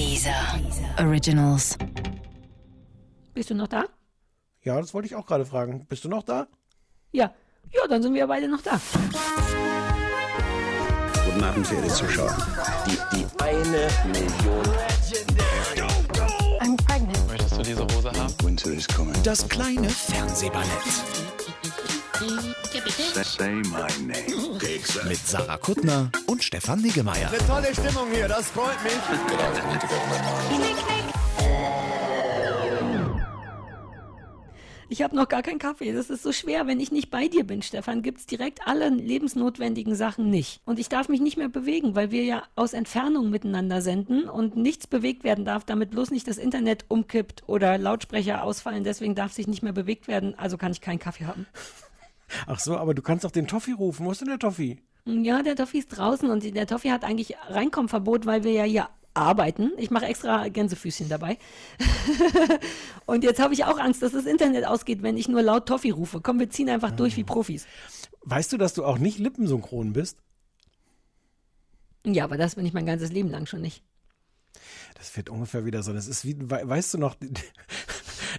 Dieser Originals. Bist du noch da? Ja, das wollte ich auch gerade fragen. Bist du noch da? Ja. Ja, dann sind wir beide noch da. Guten Abend, verehrte Zuschauer. Die, die eine Million. I'm pregnant. Möchtest du diese Hose haben? Winter is coming. Das kleine Fernsehballett. Mit Sarah Kuttner und Stefan Niggemeier. Tolle Stimmung hier, das freut mich. Ich habe noch gar keinen Kaffee. Das ist so schwer. Wenn ich nicht bei dir bin, Stefan, gibt's direkt alle lebensnotwendigen Sachen nicht. Und ich darf mich nicht mehr bewegen, weil wir ja aus Entfernung miteinander senden und nichts bewegt werden darf, damit bloß nicht das Internet umkippt oder Lautsprecher ausfallen. Deswegen darf sich nicht mehr bewegt werden. Also kann ich keinen Kaffee haben. Ach so, aber du kannst doch den Toffi rufen. Wo ist denn der Toffi? Ja, der Toffi ist draußen und der Toffi hat eigentlich Reinkommverbot, weil wir ja hier arbeiten. Ich mache extra Gänsefüßchen dabei. und jetzt habe ich auch Angst, dass das Internet ausgeht, wenn ich nur laut Toffi rufe. Komm, wir ziehen einfach durch wie Profis. Weißt du, dass du auch nicht lippensynchron bist? Ja, aber das bin ich mein ganzes Leben lang schon nicht. Das wird ungefähr wieder so. Das ist wie, we- weißt du noch,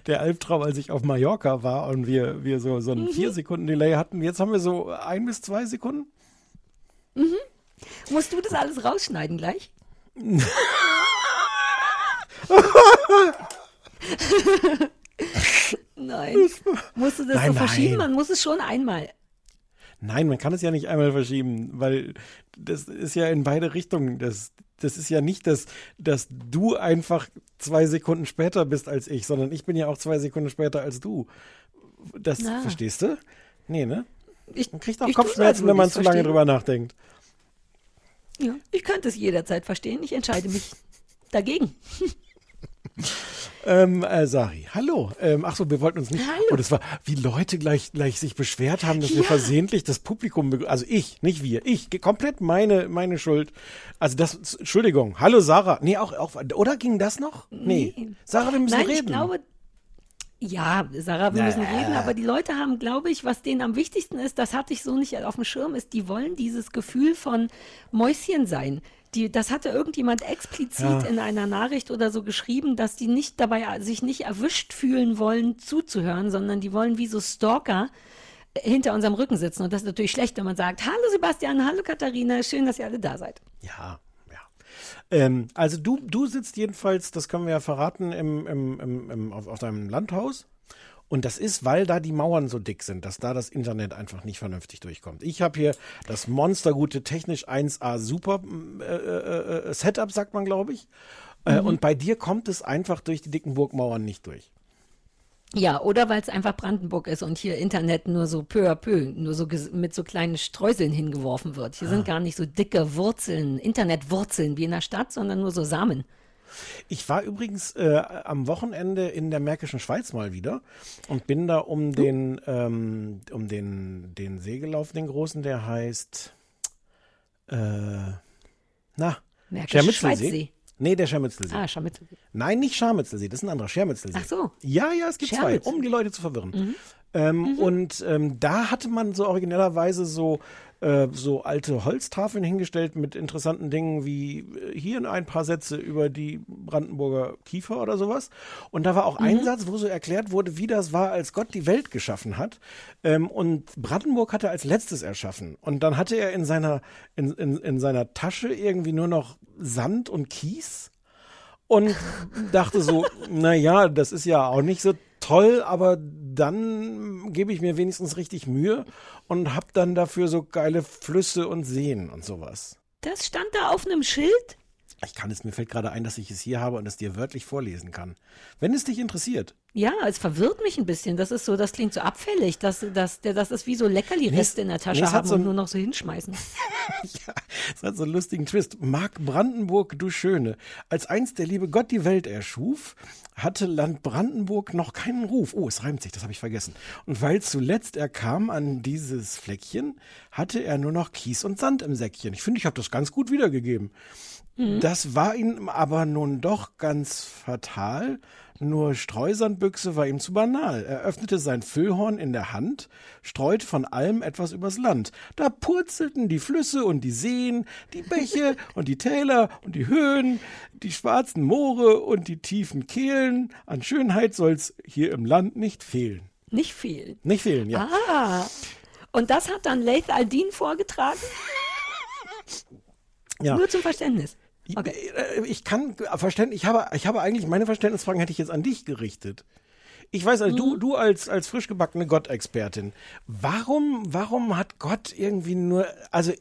der Albtraum, als ich auf Mallorca war und wir, wir so, so einen vier Sekunden Delay hatten. Jetzt haben wir so ein bis zwei Sekunden. Musst du das alles rausschneiden gleich? Nein. Musst du das Nein, so verschieben? nein. Man muss es schon einmal. Nein, man kann es ja nicht einmal verschieben, weil das ist ja in beide Richtungen. Das, das ist ja nicht, dass, dass du einfach zwei Sekunden später bist als ich, sondern ich bin ja auch zwei Sekunden später als du. Das Na. verstehst du? Nee, ne? Ich, Man kriegt auch Kopfschmerzen, als wenn man zu lange verstehen. drüber nachdenkt. Ja, ich könnte es jederzeit verstehen. Ich entscheide mich dagegen. Ähm, äh, Sari, hallo. Ähm, ach so, wir wollten uns nicht. Hallo. Und es war, wie Leute gleich, gleich sich beschwert haben, dass wir Ja. versehentlich das Publikum, also ich, nicht wir, ich, komplett meine, meine Schuld. Also das, Entschuldigung. Hallo Sarah. Nee, auch, auch, oder ging das noch? Nee. Nee. Sarah, wir müssen Nein, reden. ich glaube, ja, Sarah, wir müssen reden, aber die Leute haben, glaube ich, was denen am wichtigsten ist, das hatte ich so nicht auf dem Schirm, ist, die wollen dieses Gefühl von Mäuschen sein. Die, das hatte irgendjemand explizit Ja. in einer Nachricht oder so geschrieben, dass die nicht dabei sich nicht erwischt fühlen wollen, zuzuhören, sondern die wollen wie so Stalker äh, hinter unserem Rücken sitzen. Und das ist natürlich schlecht, wenn man sagt, hallo Sebastian, hallo Katharina, schön, dass ihr alle da seid. Ja. Ähm, also du, du sitzt jedenfalls, das können wir ja verraten, im, im, im, im, auf, auf deinem Landhaus. Und das ist, weil da die Mauern so dick sind, dass da das Internet einfach nicht vernünftig durchkommt. Ich habe hier das monstergute technisch 1A Super äh, äh, äh, Setup, sagt man, glaube ich. Äh, Und bei dir kommt es einfach durch die dicken Burgmauern nicht durch. Ja, oder weil es einfach Brandenburg ist und hier Internet nur so peu à peu, nur so mit so kleinen Streuseln hingeworfen wird. Hier sind gar nicht so dicke Wurzeln, Internetwurzeln wie in der Stadt, sondern nur so Samen. Ich war übrigens äh, am Wochenende in der Märkischen Schweiz mal wieder und bin da um den, ähm, um den, den See gelaufen, den großen, der heißt, äh, na, Märkische. Schweizsee. Nee, der Schermitzelsee. Ah, Scharmützel. Nein, nicht Scharmützelsee, das ist ein anderer, Schermitzelsee. Ach so. Ja, ja, es gibt zwei, um die Leute zu verwirren. Ähm, Und ähm, da hatte man so originellerweise so, äh, so alte Holztafeln hingestellt mit interessanten Dingen wie äh, hier ein paar Sätze über die Brandenburger Kiefer oder sowas. Und da war auch ein Satz, wo so erklärt wurde, wie das war, als Gott die Welt geschaffen hat. Ähm, und Brandenburg hat er als letztes erschaffen. Und dann hatte er in seiner, in, in, in seiner Tasche irgendwie nur noch Sand und Kies und dachte so, na ja, das ist ja auch nicht so toll, aber dann gebe ich mir wenigstens richtig Mühe und hab dann dafür so geile Flüsse und Seen und sowas. Das stand da auf einem Schild? Ich kann es, mir fällt gerade ein, dass ich es hier habe und es dir wörtlich vorlesen kann. Wenn es dich interessiert. Ja, es verwirrt mich ein bisschen. Das ist so, das klingt so abfällig. Das, das, der, das ist wie so Leckerli-Reste in der Tasche nee, haben so und nur noch so hinschmeißen. Ja, es hat so einen lustigen Twist. Mark Brandenburg, du Schöne. Als einst der liebe Gott die Welt erschuf, hatte Land Brandenburg noch keinen Ruf. Oh, es reimt sich, das habe ich vergessen. Und weil zuletzt er kam an dieses Fleckchen, hatte er nur noch Kies und Sand im Säckchen. Ich finde, ich habe das ganz gut wiedergegeben. Das war ihm aber nun doch ganz fatal. Nur Streusandbüchse war ihm zu banal. Er öffnete sein Füllhorn in der Hand, streute von allem etwas übers Land. Da purzelten die Flüsse und die Seen, die Bäche und die Täler und die Höhen, die schwarzen Moore und die tiefen Kehlen. An Schönheit soll's hier im Land nicht fehlen. Nicht viel. Nicht fehlen, ja. Ah. Und das hat dann Laith Aldin vorgetragen? ja. Nur zum Verständnis. Okay. Äh, Ich kann verständ, ich habe, ich habe eigentlich meine Verständnisfragen hätte ich jetzt an dich gerichtet. Ich weiß, also Mhm. du, du als, als frisch gebackene Gott-Expertin, warum, warum hat Gott irgendwie nur, also,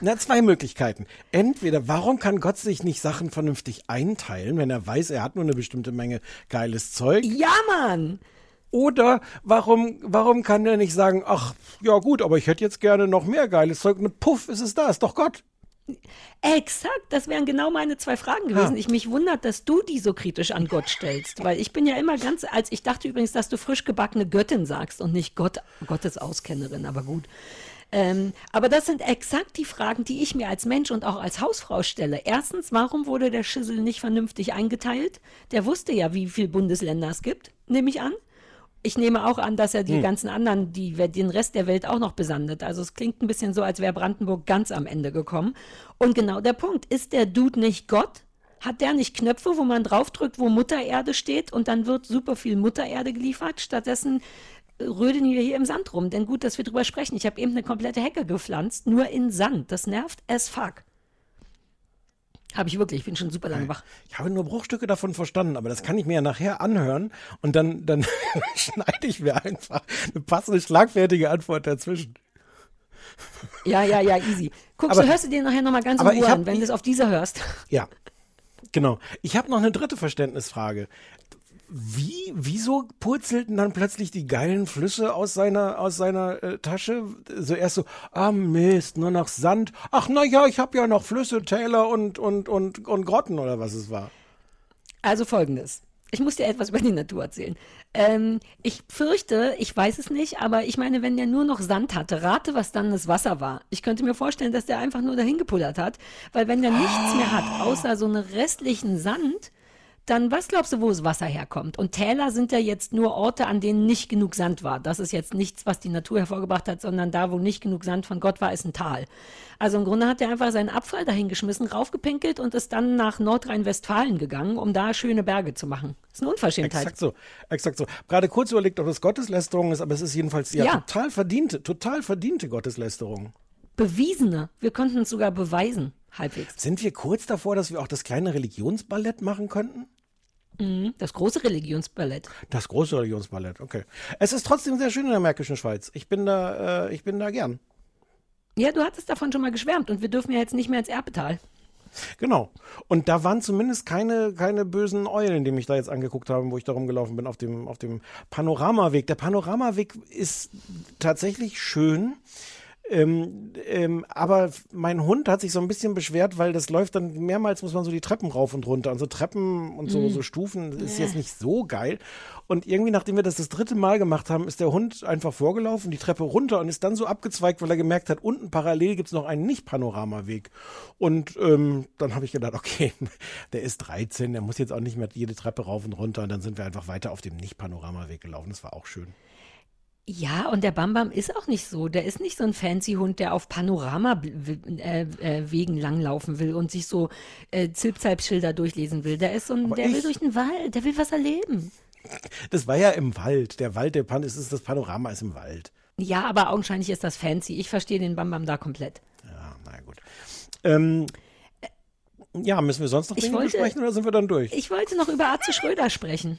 na, zwei Möglichkeiten. Entweder, warum kann Gott sich nicht Sachen vernünftig einteilen, wenn er weiß, er hat nur eine bestimmte Menge geiles Zeug? Ja, Mann! Oder warum, warum kann er nicht sagen, ach, ja gut, aber ich hätte jetzt gerne noch mehr geiles Zeug. Ne, puff, ist es da, ist doch Gott. Exakt, das wären genau meine zwei Fragen gewesen. Ja. Ich mich wundert, dass du die so kritisch an Gott stellst, weil ich bin ja immer ganz, als ich dachte übrigens, dass du frisch gebackene Göttin sagst und nicht Gott, Gottes Auskennerin, aber gut. Ähm, aber das sind exakt die Fragen, die ich mir als Mensch und auch als Hausfrau stelle. Erstens, warum wurde der Schissel nicht vernünftig eingeteilt? Der wusste ja, wie viele Bundesländer es gibt, nehme ich an. Ich nehme auch an, dass er die ganzen anderen, die, den Rest der Welt auch noch besandet. Also es klingt ein bisschen so, als wäre Brandenburg ganz am Ende gekommen. Und genau der Punkt, ist der Dude nicht Gott? Hat der nicht Knöpfe, wo man draufdrückt, wo Mutter Erde steht und dann wird super viel Mutter Erde geliefert? Stattdessen äh, rödeln wir hier im Sand rum. Denn gut, dass wir drüber sprechen. Ich habe eben eine komplette Hecke gepflanzt, nur in Sand. Das nervt as fuck. Habe ich wirklich, ich bin schon super lange wach. Ich habe nur Bruchstücke davon verstanden, aber das kann ich mir ja nachher anhören und dann, dann schneide ich mir einfach eine passende, schlagfertige Antwort dazwischen. Ja, ja, ja, easy. Guckst Aber- du, hörst du dir nachher nochmal ganz in Ruhe an, wenn du es auf dieser hörst. Ja, genau. Ich habe noch eine dritte Verständnisfrage. Wie, wieso purzelten dann plötzlich die geilen Flüsse aus seiner, aus seiner äh, Tasche? So erst so, ah Mist, nur noch Sand. Ach na ja, ich habe ja noch Flüsse, Täler und, und, und, und Grotten oder was es war. Also folgendes. Ich muss dir etwas über die Natur erzählen. Ähm, ich fürchte, ich weiß es nicht, aber ich meine, wenn der nur noch Sand hatte, rate, was dann das Wasser war. Ich könnte mir vorstellen, dass der einfach nur dahin gepullert hat, weil wenn der nichts mehr hat, außer so einen restlichen Sand, dann was glaubst du, wo das Wasser herkommt? Und Täler sind ja jetzt nur Orte, an denen nicht genug Sand war. Das ist jetzt nichts, was die Natur hervorgebracht hat, sondern da, wo nicht genug Sand von Gott war, ist ein Tal. Also im Grunde hat er einfach seinen Abfall dahingeschmissen, raufgepinkelt und ist dann nach Nordrhein-Westfalen gegangen, um da schöne Berge zu machen. Das ist eine Unverschämtheit. Exakt so, exakt so. Gerade kurz überlegt, ob das Gotteslästerung ist, aber es ist jedenfalls ja, Ja. total verdiente, total verdiente Gotteslästerung. Bewiesene. Wir konnten es sogar beweisen, halbwegs. Sind wir kurz davor, dass wir auch das kleine Religionsballett machen könnten? Das große Religionsballett. Das große Religionsballett, okay. Es ist trotzdem sehr schön in der Märkischen Schweiz. Ich bin da, äh, ich bin da gern. Ja, du hattest davon schon mal geschwärmt und wir dürfen ja jetzt nicht mehr ins Erbetal. Genau. Und da waren zumindest keine, keine bösen Eulen, die mich da jetzt angeguckt haben, wo ich da rumgelaufen bin auf dem, auf dem Panoramaweg. Der Panoramaweg ist tatsächlich schön. Ähm, ähm, aber mein Hund hat sich so ein bisschen beschwert, weil das läuft dann mehrmals, muss man so die Treppen rauf und runter. Und so Treppen und so, so Stufen ist jetzt nicht so geil. Und irgendwie, nachdem wir das das dritte Mal gemacht haben, ist der Hund einfach vorgelaufen, die Treppe runter und ist dann so abgezweigt, weil er gemerkt hat, unten parallel gibt's noch einen Nicht-Panoramaweg. Und ähm, dann habe ich gedacht, okay, der ist 13, der muss jetzt auch nicht mehr jede Treppe rauf und runter. Und dann sind wir einfach weiter auf dem Nicht-Panoramaweg gelaufen. Das war auch schön. Ja, und der Bambam ist auch nicht so. Der ist nicht so ein fancy Hund, der auf Panorama-Wegen äh, äh, langlaufen will und sich so äh, Zilpzalp-Schilder durchlesen will. Der ist so ein, der ich- will durch den Wald, der will was erleben. Das war ja im Wald. Der Wald, der Pan ist, ist das Panorama ist im Wald. Ja, aber augenscheinlich ist das fancy. Ich verstehe den Bambam da komplett. Ja, na gut. Ähm, ja, müssen wir sonst noch Dinge wollte- besprechen oder sind wir dann durch? Ich wollte noch über Arze Schröder sprechen.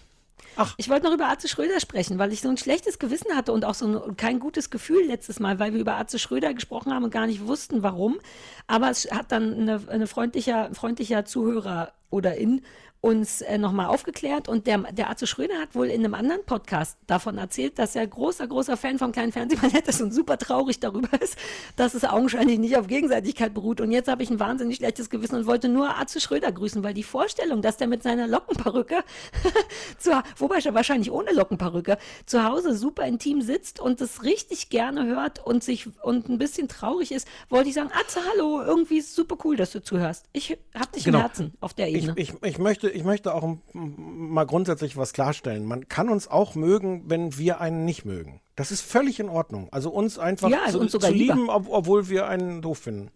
Ach. Ich wollte noch über Arze Schröder sprechen, weil ich so ein schlechtes Gewissen hatte und auch so ein, kein gutes Gefühl letztes Mal, weil wir über Arze Schröder gesprochen haben und gar nicht wussten, warum. Aber es hat dann eine, eine freundlicher, freundlicher Zuhörer oder in uns äh, nochmal aufgeklärt und der, der Arze Schröder hat wohl in einem anderen Podcast davon erzählt, dass er großer, großer Fan vom kleinen Fernsehballett ist und super traurig darüber ist, dass es augenscheinlich nicht auf Gegenseitigkeit beruht. Und jetzt habe ich ein wahnsinnig schlechtes Gewissen und wollte nur Arze Schröder grüßen, weil die Vorstellung, dass der mit seiner Lockenperücke, zu, wobei er wahrscheinlich ohne Lockenperücke, zu Hause super intim sitzt und das richtig gerne hört und sich und ein bisschen traurig ist, wollte ich sagen, Atze, hallo, irgendwie ist super cool, dass du zuhörst. Ich hab dich Genau. im Herzen auf der Ebene. Ich, ich, ich, möchte, ich möchte auch mal grundsätzlich was klarstellen. Man kann uns auch mögen, wenn wir einen nicht mögen. Das ist völlig in Ordnung. Also uns einfach Ja, zu, uns zu lieben, ob, obwohl wir einen doof finden.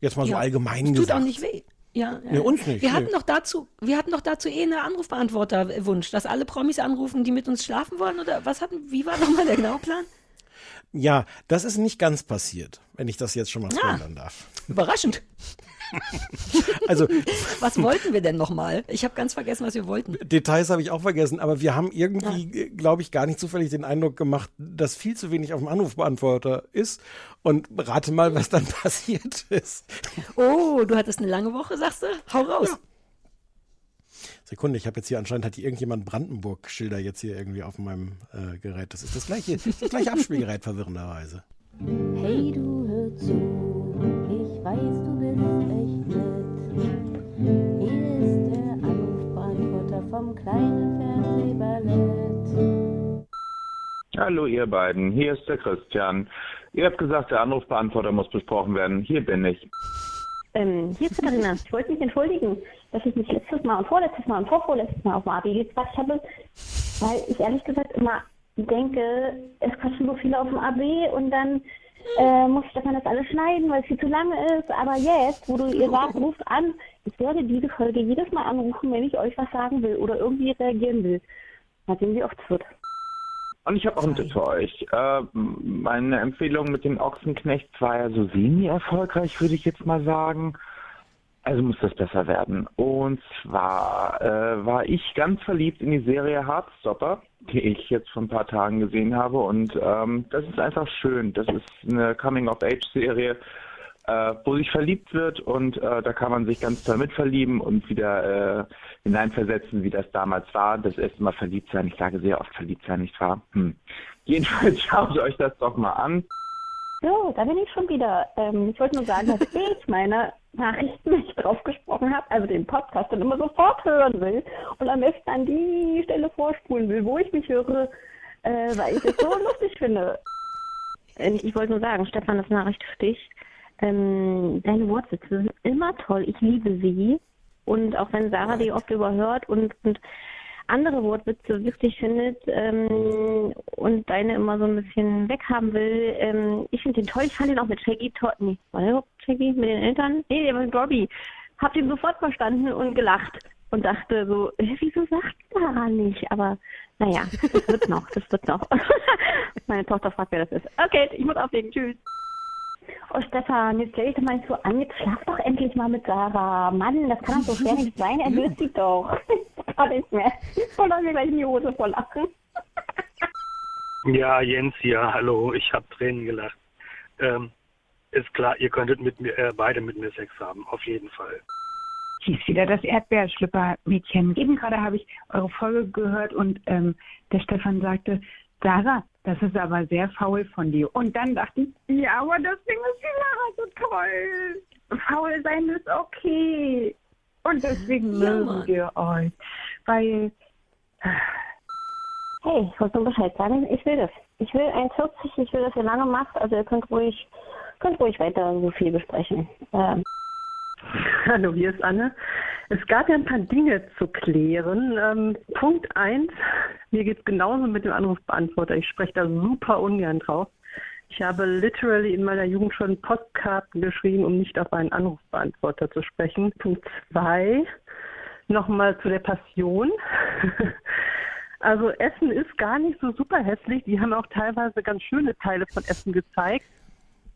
Jetzt mal so Ja. allgemein Tut gesagt. auch nicht weh. Ja, Nee, uns nicht, Wir nee. hatten doch dazu, wir hatten doch dazu eh einen Anrufbeantworterwunsch, dass alle Promis anrufen, die mit uns schlafen wollen oder was hatten, wie war nochmal der genaue Plan? Ja, das ist nicht ganz passiert, wenn ich das jetzt schon mal Ah. spoilern darf. Überraschend. Also Was wollten wir denn nochmal? Ich habe ganz vergessen, was wir wollten. Details habe ich auch vergessen, aber wir haben irgendwie, glaube ich, gar nicht zufällig den Eindruck gemacht, dass viel zu wenig auf dem Anrufbeantworter ist. Und rate mal, was dann passiert ist. Oh, du hattest eine lange Woche, sagst du? Hau raus. Sekunde, ich habe jetzt hier anscheinend hat hier irgendjemand Brandenburg-Schilder jetzt hier irgendwie auf meinem äh, Gerät. Das ist das gleiche, das gleiche Abspielgerät verwirrenderweise. Hey, du hör zu, ich weiß, du Hallo ihr beiden, hier ist der Christian. Ihr habt gesagt, der Anrufbeantworter muss besprochen werden. Hier bin ich. Ähm, hier Katharina. Ich wollte mich entschuldigen, dass ich mich letztes Mal und vorletztes Mal und vorvorletztes Mal auf dem Abi gequatscht habe, weil ich ehrlich gesagt immer denke, es quatschen so viele auf dem AB und dann äh, muss Stefan das alles schneiden, weil es viel zu lange ist. Aber jetzt, wo du ihr sagt, ruft an, ich werde diese Folge jedes Mal anrufen, wenn ich euch was sagen will oder irgendwie reagieren will. Mal sehen, wie oft es wird. Und ich habe auch einen Tipp für euch. Äh, meine Empfehlung mit den Ochsenknechts war ja so semi-erfolgreich, würde ich jetzt mal sagen. Also muss das besser werden. Und zwar äh, war ich ganz verliebt in die Serie Heartstopper, die ich jetzt vor ein paar Tagen gesehen habe. Und ähm, das ist einfach schön. Das ist eine Coming-of-Age-Serie, äh, wo sich verliebt wird und äh, da kann man sich ganz toll mitverlieben und wieder äh, hineinversetzen, wie das damals war. Das erste Mal verliebt sein. Ich sage sehr oft verliebt sein, nicht wahr? Hm. Jedenfalls schaut euch das doch mal an. So, da bin ich schon wieder. Ähm, ich wollte nur sagen, dass ich meine Nachrichten nicht drauf gesprochen habe, also den Podcast dann immer sofort hören will und am besten an die Stelle vorspulen will, wo ich mich höre, äh, weil ich es so lustig finde. Äh, Ich wollte nur sagen, Stefan, das Nachricht für dich. Ähm, deine Wortwitze sind immer toll. Ich liebe sie. Und auch wenn Sarah die oft überhört und, und andere Wortwitze witzig findet ähm, und deine immer so ein bisschen weghaben will. Ähm, ich finde den toll. Ich fand ihn auch mit Shaggy toll. Nee, war der überhaupt Shaggy mit den Eltern? Nee, der war mit Robbie. Hab ihn sofort verstanden und gelacht und dachte so, wieso sagt Sarah nicht? Aber naja, das wird noch, das wird noch. Meine Tochter fragt, wer das ist. Okay, ich muss auflegen. Tschüss. Oh Stefan, jetzt stell dich doch mal nicht so an, jetzt schlaf doch endlich mal mit Sarah. Mann, das kann doch so schwer nicht sein, er löst sie doch. Kann nicht mehr. Voll mir gleich in die Hose voll lachen. Ja, Jens hier, hallo, ich habe Tränen gelacht. Ähm, ist klar, ihr könntet mit mir, äh, beide mit mir Sex haben, auf jeden Fall. Hier ist wieder das Erdbeerschlüpper-Mädchen. Eben gerade habe ich eure Folge gehört und ähm, der Stefan sagte, Sarah, das ist aber sehr faul von dir. Und dann dachte ich, ja, aber deswegen ist die Sarah so toll. Faul sein ist okay. Und deswegen Ja, mögen wir euch. Weil, Hey, ich wollte nur Bescheid sagen, ich will das. Ich will 1,40, ich will, dass ihr lange macht, also ihr könnt ruhig, könnt ruhig weiter so viel besprechen. Ähm, Hallo, hier ist Anne. Es gab ja ein paar Dinge zu klären. Ähm, Punkt eins: mir geht es genauso mit dem Anrufbeantworter. Ich spreche da super ungern drauf. Ich habe literally in meiner Jugend schon Postkarten geschrieben, um nicht auf einen Anrufbeantworter zu sprechen. Punkt zwei: nochmal zu der Passion. Also Essen ist gar nicht so super hässlich. Die haben auch teilweise ganz schöne Teile von Essen gezeigt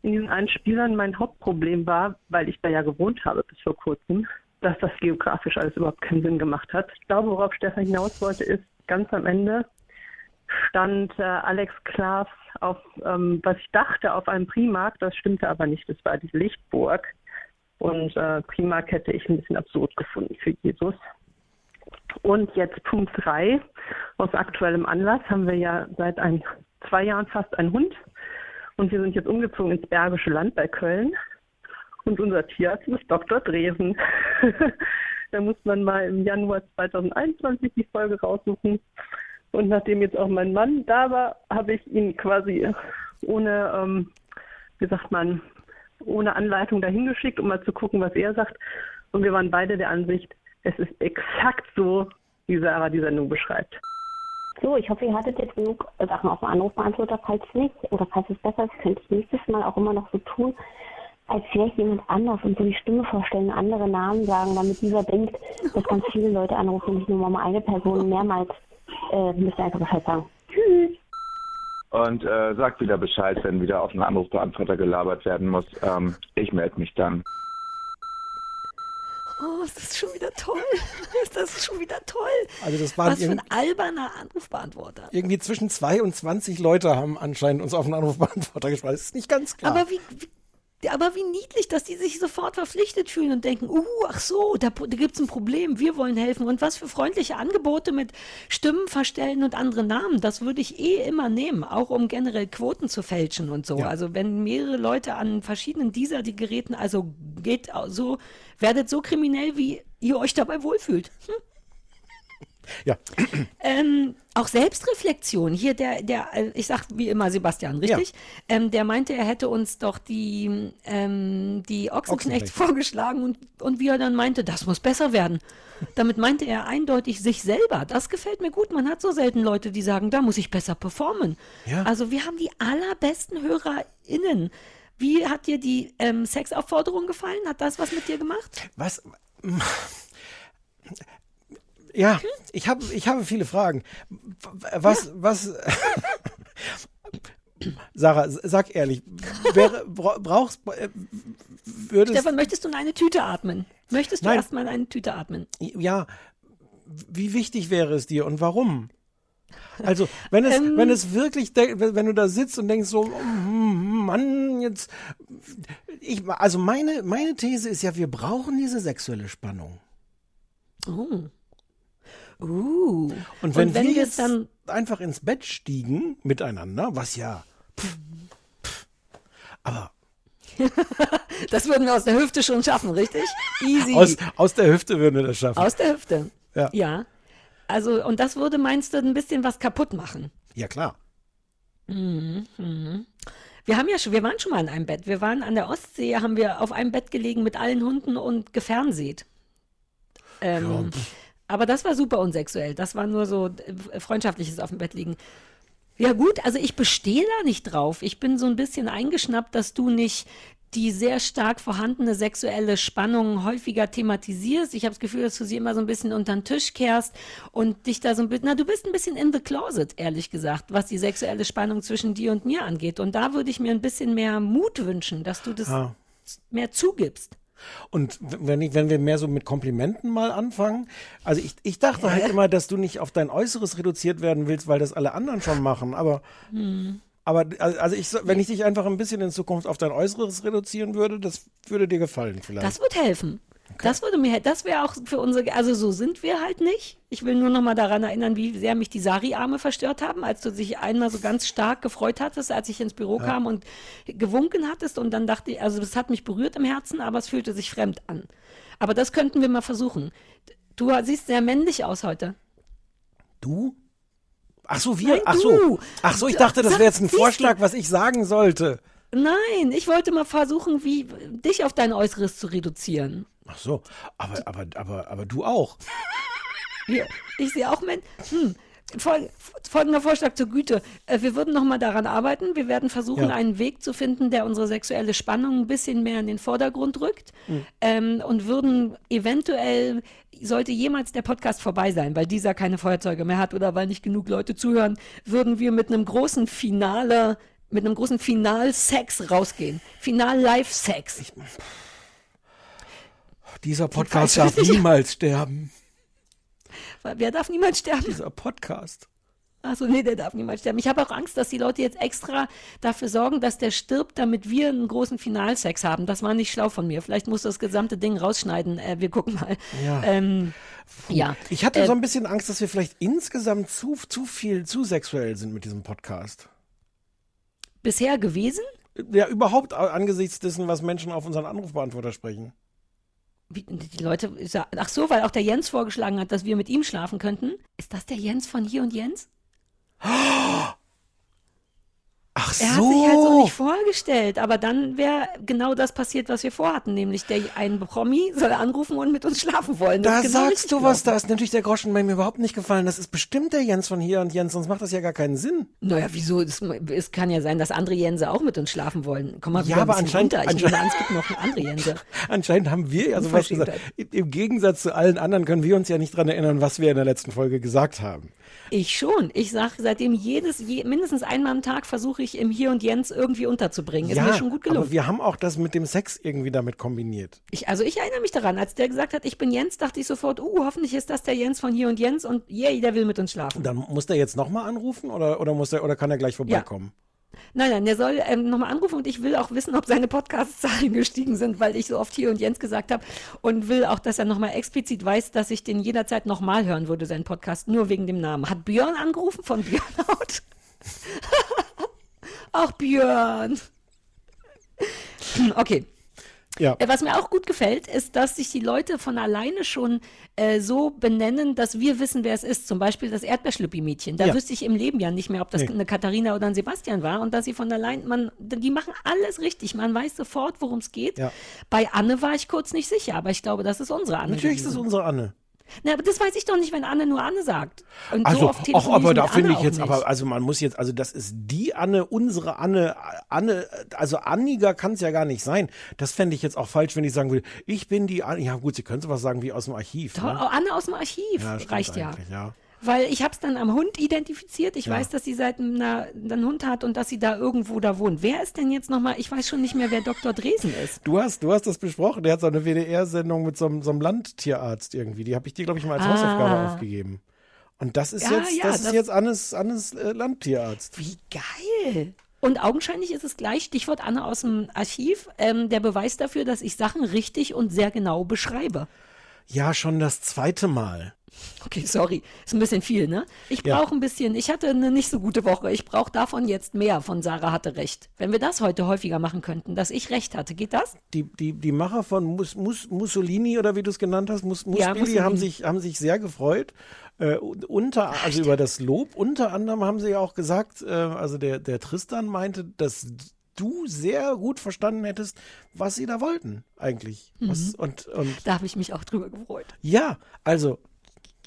in diesen Einspielern mein Hauptproblem war, weil ich da ja gewohnt habe bis vor kurzem, dass das geografisch alles überhaupt keinen Sinn gemacht hat. Ich glaube, worauf Stefan hinaus wollte, ist, ganz am Ende stand äh, Alex Klaas auf, ähm, was ich dachte, auf einem Primark. Das stimmte aber nicht. Das war die Lichtburg. Und äh, Primark hätte ich ein bisschen absurd gefunden für Jesus. Und jetzt Punkt drei Aus aktuellem Anlass haben wir ja seit ein, zwei Jahren fast einen Hund. Und wir sind jetzt umgezogen ins Bergische Land bei Köln. Und unser Tierarzt ist Dr. Dresen. da muss man mal im Januar 2021 die Folge raussuchen. Und nachdem jetzt auch mein Mann da war, habe ich ihn quasi ohne, ähm, wie sagt man, ohne Anleitung dahin geschickt, um mal zu gucken, was er sagt. Und wir waren beide der Ansicht, Es ist exakt so, wie Sarah die Sendung beschreibt. So, ich hoffe, ihr hattet jetzt genug Sachen auf dem Anrufbeantworter. Falls nicht, oder falls es besser ist, könnt ihr nächstes Mal auch immer noch so tun, als wäre ich jemand anders und so die Stimme vorstellen, andere Namen sagen, damit dieser denkt, dass ganz viele Leute anrufen, nicht nur mal eine Person mehrmals. Äh, müsst ihr einfach Bescheid sagen. Tschüss. Und äh, sagt wieder Bescheid, wenn wieder auf einen Anrufbeantworter gelabert werden muss. Ähm, ich melde mich dann. Oh, ist das schon wieder toll. Ist das schon wieder toll. Also das waren Was für ein alberner Anrufbeantworter. Irgendwie zwischen zwei und 20 Leute haben anscheinend uns auf einen Anrufbeantworter gesprochen. Das ist nicht ganz klar. Aber wie, wie, aber wie niedlich, dass die sich sofort verpflichtet fühlen und denken, uh, ach so, da, da gibt es ein Problem, wir wollen helfen. Und was für freundliche Angebote mit Stimmen verstellen und andere Namen, das würde ich eh immer nehmen, auch um generell Quoten zu fälschen und so. Ja. Also wenn mehrere Leute an verschiedenen dieser die Geräten, also geht so, werdet so kriminell, wie ihr euch dabei wohlfühlt. Hm? Ja. Ähm, auch Selbstreflexion. Hier der, der, äh, ich sag wie immer Sebastian, richtig? Ähm, der meinte, er hätte uns doch die, ähm, die Ochsenknecht Ochsenknecht. vorgeschlagen und, und wie er dann meinte, das muss besser werden. Damit meinte er eindeutig sich selber. Das gefällt mir gut. Man hat so selten Leute, die sagen, da muss ich besser performen. Ja. Also wir haben die allerbesten HörerInnen. Wie hat dir die ähm, Sexaufforderung gefallen? Hat das was mit dir gemacht? Was? Ja, ich habe ich habe viele Fragen. Was was Sarah, sag ehrlich, wäre, bra- brauchst äh, würdest Stefan, möchtest du in eine Tüte atmen? Möchtest du erstmal in eine Tüte atmen? ja, wie wichtig wäre es dir und warum? Also, wenn es, Ähm. wenn es wirklich, wenn du da sitzt und denkst so, mm, Mann, jetzt, ich, also meine, meine These ist ja, wir brauchen diese sexuelle Spannung. Oh. Uh. Und wenn, wir wir jetzt dann einfach ins Bett stiegen miteinander, was ja, pff, pff, aber Das würden wir aus der Hüfte schon schaffen, richtig? Easy. aus, aus der Hüfte würden wir das schaffen. Aus der Hüfte. Ja. Ja. Also, und das würde, meinst du, ein bisschen was kaputt machen? ja, klar. Mhm. mhm. Wir haben ja schon, wir waren schon mal in einem Bett. Wir waren an der Ostsee, haben wir auf einem Bett gelegen mit allen Hunden und gefernseht. Ähm, aber das war super unsexuell. Das war nur so äh, freundschaftliches auf dem Bett liegen. Ja gut, also ich bestehe da nicht drauf. Ich bin so ein bisschen eingeschnappt, dass du nicht die sehr stark vorhandene sexuelle Spannung häufiger thematisierst. Ich habe das Gefühl, dass du sie immer so ein bisschen unter den Tisch kehrst und dich da so ein bisschen, na, du bist ein bisschen in the closet, ehrlich gesagt, was die sexuelle Spannung zwischen dir und mir angeht. Und da würde ich mir ein bisschen mehr Mut wünschen, dass du das Ah. mehr zugibst. Und wenn, ich, wenn wir mehr so mit Komplimenten mal anfangen, also ich, ich dachte halt immer, dass du nicht auf dein Äußeres reduziert werden willst, weil das alle anderen schon machen, aber Hm. aber also ich, wenn ich dich einfach ein bisschen in Zukunft auf dein Äußeres reduzieren würde, das würde dir gefallen vielleicht. Das wird helfen. Das würde mir, das wäre auch für unsere, also so sind wir halt nicht. Ich will nur noch mal daran erinnern, wie sehr mich die Sari-Arme verstört haben, als du dich einmal so ganz stark gefreut hattest, als ich ins Büro Ja. kam und gewunken hattest und dann dachte ich, also das hat mich berührt im Herzen, aber es fühlte sich fremd an. Aber das könnten wir mal versuchen. Du siehst sehr männlich aus heute. Du? Ach so, wir? Nein, Ach so. Ach so, ich dachte, das wäre jetzt ein? Vorschlag, was ich sagen sollte. Nein, ich wollte mal versuchen, wie dich auf dein Äußeres zu reduzieren. Ach so, aber aber aber aber du auch. Wir, ich sehe auch, Men hm, fol folgender Vorschlag zur Güte. Äh, wir würden noch mal daran arbeiten. Wir werden versuchen, Ja. einen Weg zu finden, der unsere sexuelle Spannung ein bisschen mehr in den Vordergrund rückt. Mhm. Ähm, und würden eventuell, sollte jemals der Podcast vorbei sein, weil dieser keine Feuerzeuge mehr hat oder weil nicht genug Leute zuhören, würden wir mit einem großen Finale, mit einem großen Final-Sex rausgehen. Final-Live-Sex. Dieser Podcast darf niemals sterben. Wer darf niemals sterben? Dieser Podcast. Achso, nee, der darf niemals sterben. Ich habe auch Angst, dass die Leute jetzt extra dafür sorgen, dass der stirbt, damit wir einen großen Finalsex haben. Das war nicht schlau von mir. Vielleicht musst du das gesamte Ding rausschneiden. Äh, wir gucken mal. Ja. Ähm, ja. Ich hatte Äh, so ein bisschen Angst, dass wir vielleicht insgesamt zu, zu viel, zu sexuell sind mit diesem Podcast. bisher gewesen? Ja, überhaupt angesichts dessen, was Menschen auf unseren Anrufbeantworter sprechen. Wie, die Leute, ach so, weil auch der Jens vorgeschlagen hat, dass wir mit ihm schlafen könnten. Ist das der Jens von hier und Jens? Ach Ach Er hat sich halt so so. nicht vorgestellt, aber dann wäre genau das passiert, was wir vorhatten, nämlich der ein Promi soll anrufen und mit uns schlafen wollen. Das Da genau sagst du was, da ist natürlich der Groschen bei mir überhaupt nicht gefallen. Das ist bestimmt der Jens von hier und Jens, sonst macht das ja gar keinen Sinn. Naja, wieso? Es, es kann ja sein, dass andere Jense auch mit uns schlafen wollen. Komm mal Ja, aber anscheinend- runter. Ich anscheinend- an, es gibt noch eine andere Jense. Anscheinend haben wir ja sowas gesagt. Im Gegensatz zu allen anderen können wir uns ja nicht dran erinnern, was wir in der letzten Folge gesagt haben. Ich schon. Ich sage seitdem jedes, je, mindestens einmal am Tag versuche ich im Hier und Jens irgendwie unterzubringen. Ist mir schon gut gelungen. aber wir haben auch das mit dem Sex irgendwie damit kombiniert. Ich, also ich erinnere mich daran, als der gesagt hat, ich bin Jens, dachte ich sofort, uh, hoffentlich ist das der Jens von hier und Jens und yay, der will mit uns schlafen. Dann muss der jetzt nochmal anrufen oder, oder, muss der, oder kann er gleich vorbeikommen? Nein, nein, der soll ähm, nochmal anrufen und ich will auch wissen, ob seine Podcast-Zahlen gestiegen sind, weil ich so oft hier und Jens gesagt habe und will auch, dass er nochmal explizit weiß, dass ich den jederzeit nochmal hören würde, seinen Podcast, nur wegen dem Namen. Hat Björn angerufen von Björnhaut? Ach, Björn. Okay. Ja. Äh, Was mir auch gut gefällt, ist, dass sich die Leute von alleine schon äh, so benennen, dass wir wissen, wer es ist. Zum Beispiel das Erdbeerschlüppi-Mädchen. Da Ja. wüsste ich im Leben ja nicht mehr, ob das Nee. eine Katharina oder ein Sebastian war. Und dass sie von allein, man, die machen alles richtig. Man weiß sofort, worum es geht. Ja. Bei Anne war ich kurz nicht sicher, aber ich glaube, das ist unsere Anne. Natürlich ist es gewesen. unsere Anne. Na, aber das weiß ich doch nicht, wenn Anne nur Anne sagt. Und Also, so oft telefoniere aber da finde ich auch jetzt, aber also man muss jetzt, also das ist die Anne, unsere Anne, Anne, also Anniger kann es ja gar nicht sein. Das fände ich jetzt auch falsch, wenn ich sagen würde, ich bin die Anne. Ja gut, sie können sowas sagen wie aus dem Archiv. Doch, Ne? Anne aus dem Archiv Ja, reicht ja. ja. Weil ich habe es dann am Hund identifiziert. Ich Ja. weiß, dass sie seit einer, einen Hund hat und dass sie da irgendwo da wohnt. Wer ist denn jetzt nochmal? Ich weiß schon nicht mehr, wer Dr. Dresen ist. Du hast, du hast das besprochen. Der hat so eine WDR-Sendung mit so einem, so einem Landtierarzt irgendwie. Die habe ich dir, glaube ich, mal als Ah. Hausaufgabe aufgegeben. Und das ist Ja, jetzt, ja, das ist das- jetzt Annes, Annes äh, Landtierarzt. Wie geil. Und augenscheinlich ist es gleich, Stichwort Anne aus dem Archiv, ähm, der Beweis dafür, dass ich Sachen richtig und sehr genau beschreibe. Ja, schon das zweite Mal. Okay, sorry. Ist ein bisschen viel, ne? Ich Ja. brauche ein bisschen, ich hatte eine nicht so gute Woche. Ich brauche davon jetzt mehr von Sarah hatte recht. Wenn wir das heute häufiger machen könnten, dass ich recht hatte, geht das? Die, die, die Macher von Mus, Mus, Mussolini oder wie du es genannt hast, Mus, Ja, Musbili, Mussolini. haben sich, haben sich sehr gefreut. Äh, unter, also über das Lob. Unter anderem haben sie ja auch gesagt, äh, also der, der Tristan meinte, dass du sehr gut verstanden hättest, was sie da wollten, eigentlich. Was, Mhm. und, und Da habe ich mich auch drüber gefreut. ja, also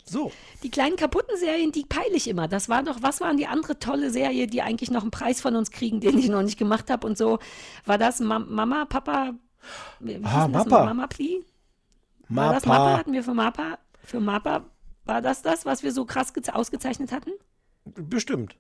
so. Die kleinen kaputten Serien, die peile ich immer. Das war doch, was war die andere tolle Serie, die eigentlich noch einen Preis von uns kriegen, den ich noch nicht gemacht habe und so? War das Ma Mama, Papa? Ah? Mappa. Mama Pli? War das Mappa? Mappa. Hatten wir für Mappa? Für Mappa war das das, was wir so krass geze- ausgezeichnet hatten? Bestimmt.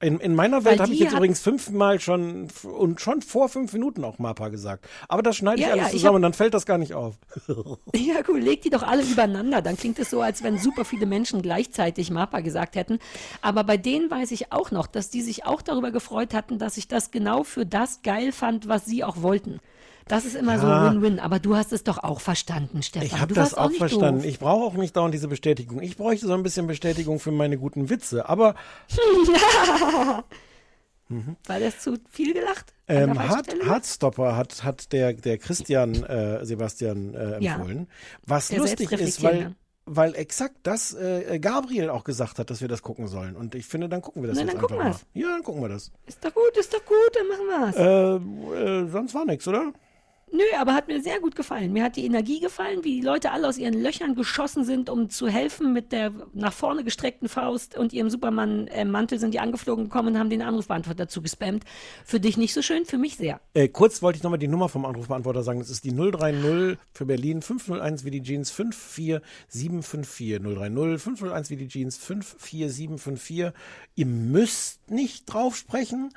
In, in meiner Welt habe ich jetzt übrigens fünfmal schon und schon vor fünf Minuten auch Mapa gesagt. Aber das schneide ich Ja, alles ja, ich zusammen hab- und dann fällt das gar nicht auf. Ja, cool. Leg die doch alle übereinander. Dann klingt es so, als wenn super viele Menschen gleichzeitig Mappa gesagt hätten. Aber bei denen weiß ich auch noch, dass die sich auch darüber gefreut hatten, dass ich das genau für das geil fand, was sie auch wollten. Das ist immer Ja. so Win-Win. Aber du hast es doch auch verstanden, Stefan. Ich habe das auch nicht verstanden. Doof. Ich brauche auch nicht dauernd diese Bestätigung. Ich bräuchte so ein bisschen Bestätigung für meine guten Witze. Aber War das zu viel gelacht? Ähm, Hard? Hardstopper hat, hat der, der Christian äh, Sebastian äh, Ja. empfohlen. Was Der lustig ist, weil, weil exakt das äh, Gabriel auch gesagt hat, dass wir das gucken sollen. Und ich finde, dann gucken wir das Na, jetzt dann gucken einfach mal. wir's. Ja, dann gucken wir das. Ist doch gut, ist doch gut, dann machen wir's. Äh, äh, sonst war nichts, oder? Nö, aber hat mir sehr gut gefallen. Mir hat die Energie gefallen, wie die Leute alle aus ihren Löchern geschossen sind, um zu helfen mit der nach vorne gestreckten Faust und ihrem Superman-Mantel sind die angeflogen gekommen und haben den Anrufbeantworter dazu gespammt. Für dich nicht so schön, für mich sehr. Äh, kurz wollte ich nochmal die Nummer vom Anrufbeantworter sagen. Das ist die 030 für Berlin 501 wie die Jeans 54754. 030 501 wie die Jeans 54754. Ihr müsst nicht drauf sprechen,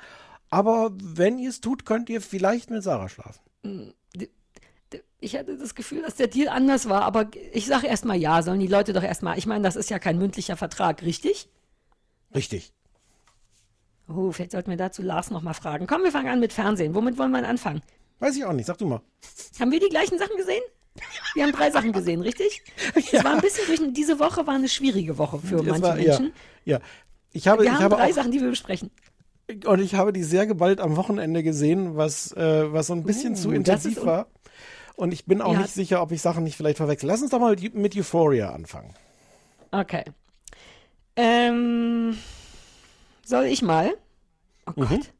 aber wenn ihr es tut, könnt ihr vielleicht mit Sarah schlafen. Ich hatte das Gefühl, dass der Deal anders war, aber ich sage erstmal ja, sollen die Leute doch erstmal. Ich meine, das ist ja kein mündlicher Vertrag, richtig? Richtig. Oh, vielleicht sollten wir dazu Lars nochmal fragen. Komm, wir fangen an mit Fernsehen. Womit wollen wir anfangen? Weiß ich auch nicht, sag du mal. Haben wir die gleichen Sachen gesehen? Wir haben drei Sachen gesehen, richtig? Es war ein bisschen durch, diese Woche war eine schwierige Woche für Es manche war- Menschen. Ja, ja. Ich habe, wir ich haben habe drei auch, Sachen, die wir besprechen. und ich habe die sehr geballt am Wochenende gesehen, was, äh, was so ein bisschen Uh, zu intensiv war. Und ich bin auch Ja. nicht sicher, ob ich Sachen nicht vielleicht verwechsel. Lass uns doch mal mit mit Euphoria anfangen. Okay. Ähm, soll ich mal? Oh Gott.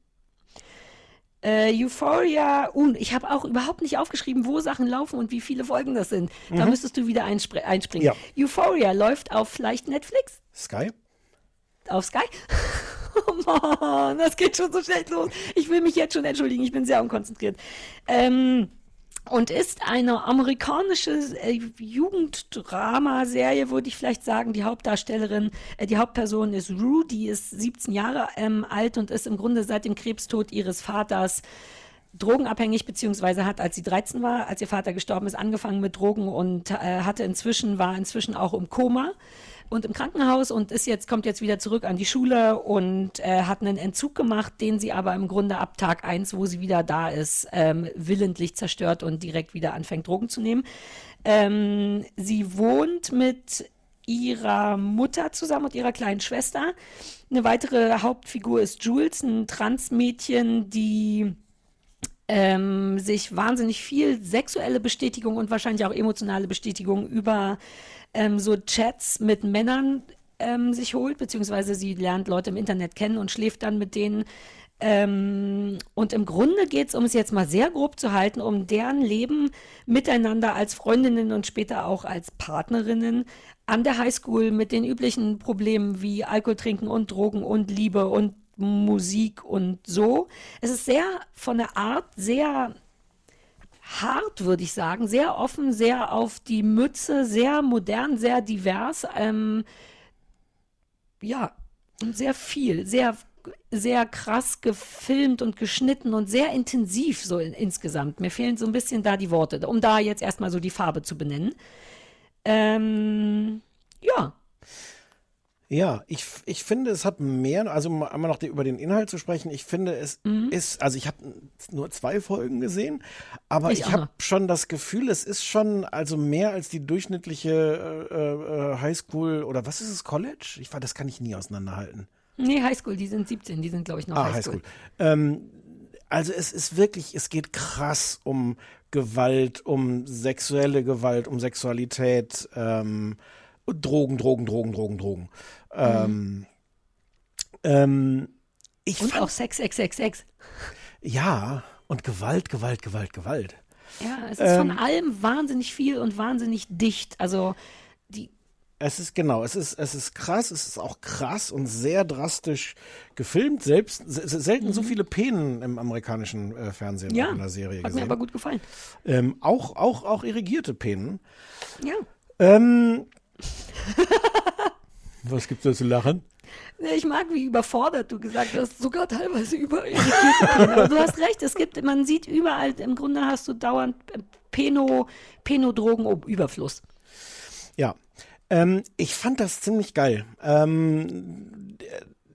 Äh, Euphoria, uh, ich habe auch überhaupt nicht aufgeschrieben, wo Sachen laufen und wie viele Folgen das sind. Da Mhm. müsstest du wieder einspr einspringen. Ja. Euphoria läuft auf vielleicht Netflix? Sky? Auf Sky? Oh Mann, das geht schon so schnell los. Ich will mich jetzt schon entschuldigen, ich bin sehr unkonzentriert. Ähm, und ist eine amerikanische äh, Jugenddramaserie, würde ich vielleicht sagen. Die Hauptdarstellerin, äh, die Hauptperson ist Rue, die ist 17 Jahre ähm, alt und ist im Grunde seit dem Krebstod ihres Vaters drogenabhängig, beziehungsweise hat, als sie 13 war, als ihr Vater gestorben ist, angefangen mit Drogen und äh, hatte inzwischen, war inzwischen auch im Koma und im Krankenhaus und ist jetzt, kommt jetzt wieder zurück an die Schule und äh, hat einen Entzug gemacht, den sie aber im Grunde ab Tag 1, wo sie wieder da ist, ähm, willentlich zerstört und direkt wieder anfängt, Drogen zu nehmen. Ähm, sie wohnt mit ihrer Mutter zusammen und ihrer kleinen Schwester. Eine weitere Hauptfigur ist Jules, ein Transmädchen, die ähm, sich wahnsinnig viel sexuelle Bestätigung und wahrscheinlich auch emotionale Bestätigung über ähm, so Chats mit Männern ähm, sich holt, beziehungsweise sie lernt Leute im Internet kennen und schläft dann mit denen. Ähm, und im Grunde geht es, um es jetzt mal sehr grob zu halten, um deren Leben miteinander als Freundinnen und später auch als Partnerinnen an der Highschool mit den üblichen Problemen wie Alkohol trinken und Drogen und Liebe und Musik und so. Es ist sehr von der Art sehr hart, würde ich sagen, sehr offen, sehr auf die Mütze, sehr modern, sehr divers. Ähm, ja, und sehr viel, sehr, sehr krass gefilmt und geschnitten und sehr intensiv so in, insgesamt. Mir fehlen so ein bisschen da die Worte, um da jetzt erstmal so die Farbe zu benennen. Ähm, ja. Ja, ich, ich finde, es hat mehr, also um einmal noch die, über den Inhalt zu sprechen, ich finde, es Mhm. ist, also ich habe nur zwei Folgen gesehen, aber Ich ich, habe schon das Gefühl, es ist schon also mehr als die durchschnittliche äh, äh, Highschool oder was ist es, College? Ich war, das kann ich nie auseinanderhalten. Nee, Highschool, die sind 17, die sind, glaube ich, noch Ah, Highschool. Highschool. Ähm, also es ist wirklich, es geht krass um Gewalt, um sexuelle Gewalt, um Sexualität, ähm, und Drogen, Drogen, Drogen, Drogen, Drogen. Ähm, ähm, ich Und fand, auch Sex, Sex, Sex, Sex. ja, und Gewalt, Gewalt, Gewalt, Gewalt. Ja, es ist von Ähm, allem wahnsinnig viel und wahnsinnig dicht. Also die, Es ist genau, es ist, es ist krass, es ist auch krass und sehr drastisch gefilmt. Selbst se- selten so viele Penen im amerikanischen äh, Fernsehen Mhm. ja, in der Serie hat mir gesehen. aber gut gefallen. Ähm, auch, auch, auch irrigierte Penen. Ja. Ähm, was gibt's da zu lachen? Ich mag, wie überfordert du gesagt hast, sogar teilweise. Aber du hast recht, es gibt, man sieht überall, im Grunde hast du dauernd äh, Peno, Penodrogen-Überfluss. Ja, ähm, ich fand das ziemlich geil. Ähm,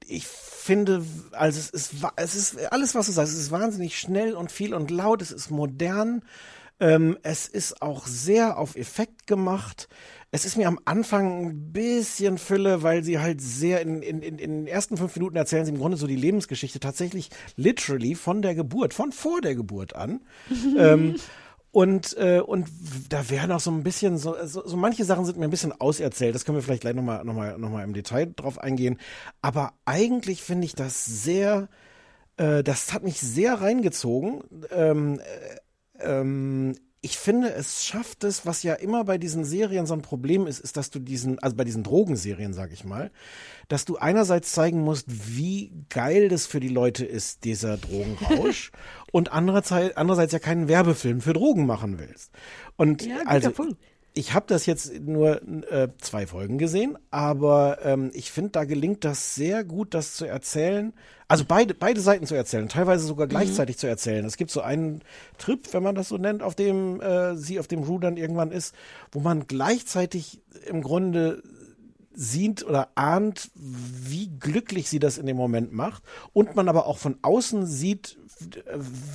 ich finde, also es ist, es ist alles, was du sagst, es ist wahnsinnig schnell und viel und laut, es ist modern, ähm, es ist auch sehr auf Effekt gemacht. Es ist mir am Anfang ein bisschen Fülle, weil sie halt sehr in, in, in, in den ersten fünf Minuten erzählen sie im Grunde so die Lebensgeschichte tatsächlich literally von der Geburt, von vor der Geburt an. ähm, und, äh, und da werden auch so ein bisschen, so, so, so manche Sachen sind mir ein bisschen auserzählt. Das können wir vielleicht gleich nochmal noch mal, noch mal im Detail drauf eingehen. Aber eigentlich finde ich das sehr, äh, das hat mich sehr reingezogen. Ähm, äh, ähm, ich finde, es schafft es, was ja immer bei diesen Serien so ein Problem ist, ist, dass du diesen, also bei diesen Drogenserien, sag ich mal, dass du einerseits zeigen musst, wie geil das für die Leute ist, dieser Drogenrausch, und andererseits, andererseits ja keinen Werbefilm für Drogen machen willst. Und Ja, also, Punkt. Ich habe das jetzt nur äh, zwei Folgen gesehen, aber ähm, ich finde, da gelingt das sehr gut, das zu erzählen. Also beide, beide Seiten zu erzählen, teilweise sogar gleichzeitig zu erzählen. Es gibt so einen Trip, wenn man das so nennt, auf dem äh, sie auf dem Ru dann irgendwann ist, wo man gleichzeitig im Grunde sieht oder ahnt, wie glücklich sie das in dem Moment macht und man aber auch von außen sieht,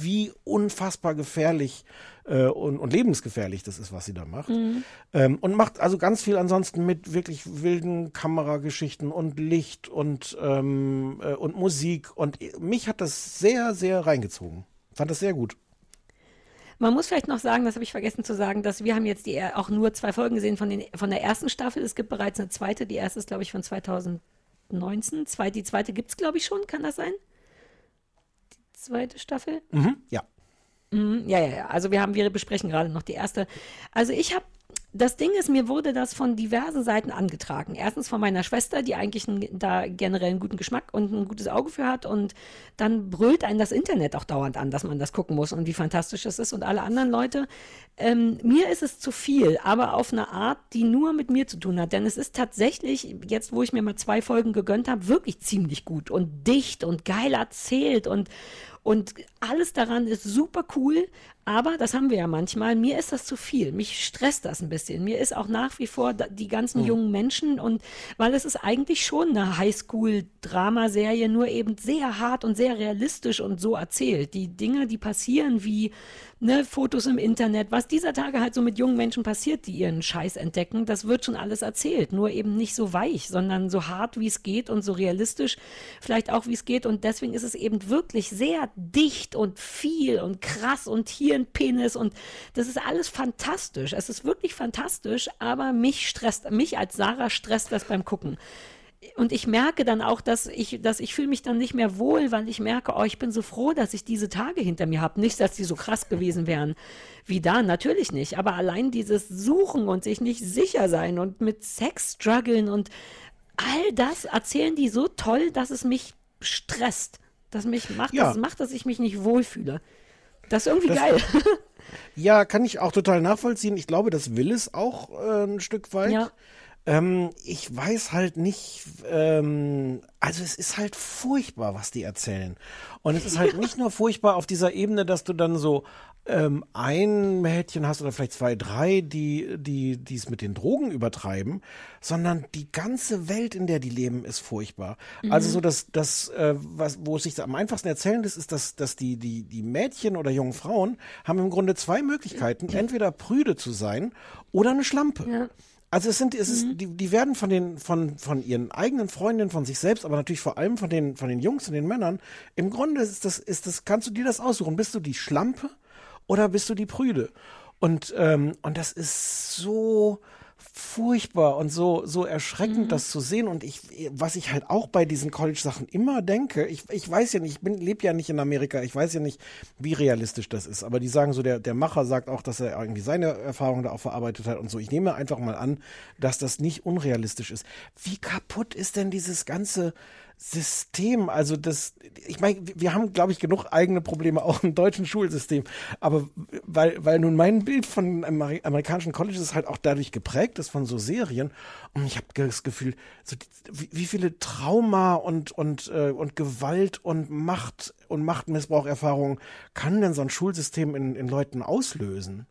wie unfassbar gefährlich äh, und, und lebensgefährlich das ist, was sie da macht. Mhm. Ähm, und macht also ganz viel ansonsten mit wirklich wilden Kamerageschichten und Licht und, ähm, äh, und Musik. Und mich hat das sehr, sehr reingezogen. Fand das sehr gut. Man muss vielleicht noch sagen, das habe ich vergessen zu sagen, dass wir haben jetzt die, auch nur zwei Folgen gesehen von, den, von der ersten Staffel. Es gibt bereits eine zweite. Die erste ist, glaube ich, von 2019. Zwei, die zweite gibt es, glaube ich, schon. Kann das sein? zweite Staffel? Mhm, ja. Mhm, ja, ja, ja. Also wir haben, wir besprechen gerade noch die erste. Also ich habe das Ding ist, mir wurde das von diversen Seiten angetragen. Erstens von meiner Schwester, die eigentlich einen, da generell einen guten Geschmack und ein gutes Auge für hat. Und dann brüllt einen das Internet auch dauernd an, dass man das gucken muss und wie fantastisch es ist. Und alle anderen Leute. Ähm, mir ist es zu viel, aber auf eine Art, die nur mit mir zu tun hat. Denn es ist tatsächlich, jetzt wo ich mir mal zwei Folgen gegönnt habe, wirklich ziemlich gut und dicht und geil erzählt und, und alles daran ist super cool, aber das haben wir ja manchmal. Mir ist das zu viel. Mich stresst das ein bisschen. Mir ist auch nach wie vor die ganzen mhm. jungen Menschen und weil es ist eigentlich schon eine Highschool-Dramaserie, nur eben sehr hart und sehr realistisch und so erzählt. Die Dinge, die passieren, wie ne, Fotos im Internet, was dieser Tage halt so mit jungen Menschen passiert, die ihren Scheiß entdecken, das wird schon alles erzählt. Nur eben nicht so weich, sondern so hart, wie es geht und so realistisch, vielleicht auch, wie es geht. Und deswegen ist es eben wirklich sehr dicht und viel und krass und hier ein Penis und das ist alles fantastisch. Es ist wirklich fantastisch, aber mich stresst, mich als Sarah stresst das beim Gucken und ich merke dann auch, dass ich, dass ich fühle mich dann nicht mehr wohl, weil ich merke, oh, ich bin so froh, dass ich diese Tage hinter mir habe. Nicht, dass die so krass gewesen wären wie da, natürlich nicht. Aber allein dieses Suchen und sich nicht sicher sein und mit Sex strugglen und all das erzählen die so toll, dass es mich stresst. Dass mich macht, ja. dass es macht, dass ich mich nicht wohlfühle. Das ist irgendwie das, geil. Ja, kann ich auch total nachvollziehen. Ich glaube, das will es auch äh, ein Stück weit. Ja. Ähm, ich weiß halt nicht, ähm, also es ist halt furchtbar, was die erzählen. Und es ist halt nicht nur furchtbar auf dieser Ebene, dass du dann so ähm, ein Mädchen hast oder vielleicht zwei, drei, die, die, die es mit den Drogen übertreiben, sondern die ganze Welt, in der die leben, ist furchtbar. Mhm. Also so dass das, äh, was, wo es sich am einfachsten erzählen ist, ist, dass, dass die, die, die Mädchen oder jungen Frauen haben im Grunde zwei Möglichkeiten, entweder prüde zu sein oder eine Schlampe. Ja. Also es sind, es ist, mhm. die, die werden von den, von, von ihren eigenen Freundinnen, von sich selbst, aber natürlich vor allem von den, von den Jungs und den Männern. Im Grunde ist das, ist das, kannst du dir das aussuchen. Bist du die Schlampe oder bist du die Prüde? Und, ähm, und das ist so, furchtbar und so, so erschreckend, mhm. das zu sehen. Und ich, was ich halt auch bei diesen College-Sachen immer denke, ich, ich weiß ja nicht, ich bin, lebe ja nicht in Amerika, ich weiß ja nicht, wie realistisch das ist. Aber die sagen so, der, der Macher sagt auch, dass er irgendwie seine Erfahrungen da auch verarbeitet hat und so. Ich nehme einfach mal an, dass das nicht unrealistisch ist. Wie kaputt ist denn dieses ganze System, also das, ich meine, wir haben, glaube ich, genug eigene Probleme auch im deutschen Schulsystem, aber weil, weil nun mein Bild von amerikanischen Colleges halt auch dadurch geprägt ist von so Serien und ich habe das Gefühl, so wie, wie, viele Trauma und und äh, und Gewalt und Macht und Machtmissbraucherfahrungen kann denn so ein Schulsystem in, in Leuten auslösen?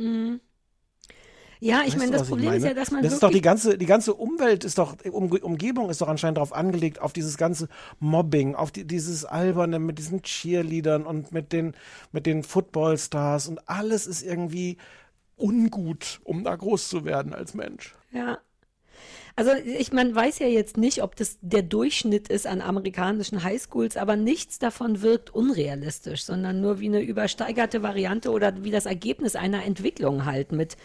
Mhm. Ja, ich meine, das Problem ist ja, dass man. Das ist doch die ganze, die ganze Umwelt ist doch, um, Umgebung ist doch anscheinend darauf angelegt, auf dieses ganze Mobbing, auf die, dieses Alberne mit diesen Cheerleadern und mit den, mit den Footballstars und alles ist irgendwie ungut, um da groß zu werden als Mensch. Ja. Also ich man weiß ja jetzt nicht, ob das der Durchschnitt ist an amerikanischen Highschools, aber nichts davon wirkt unrealistisch, sondern nur wie eine übersteigerte Variante oder wie das Ergebnis einer Entwicklung halt mit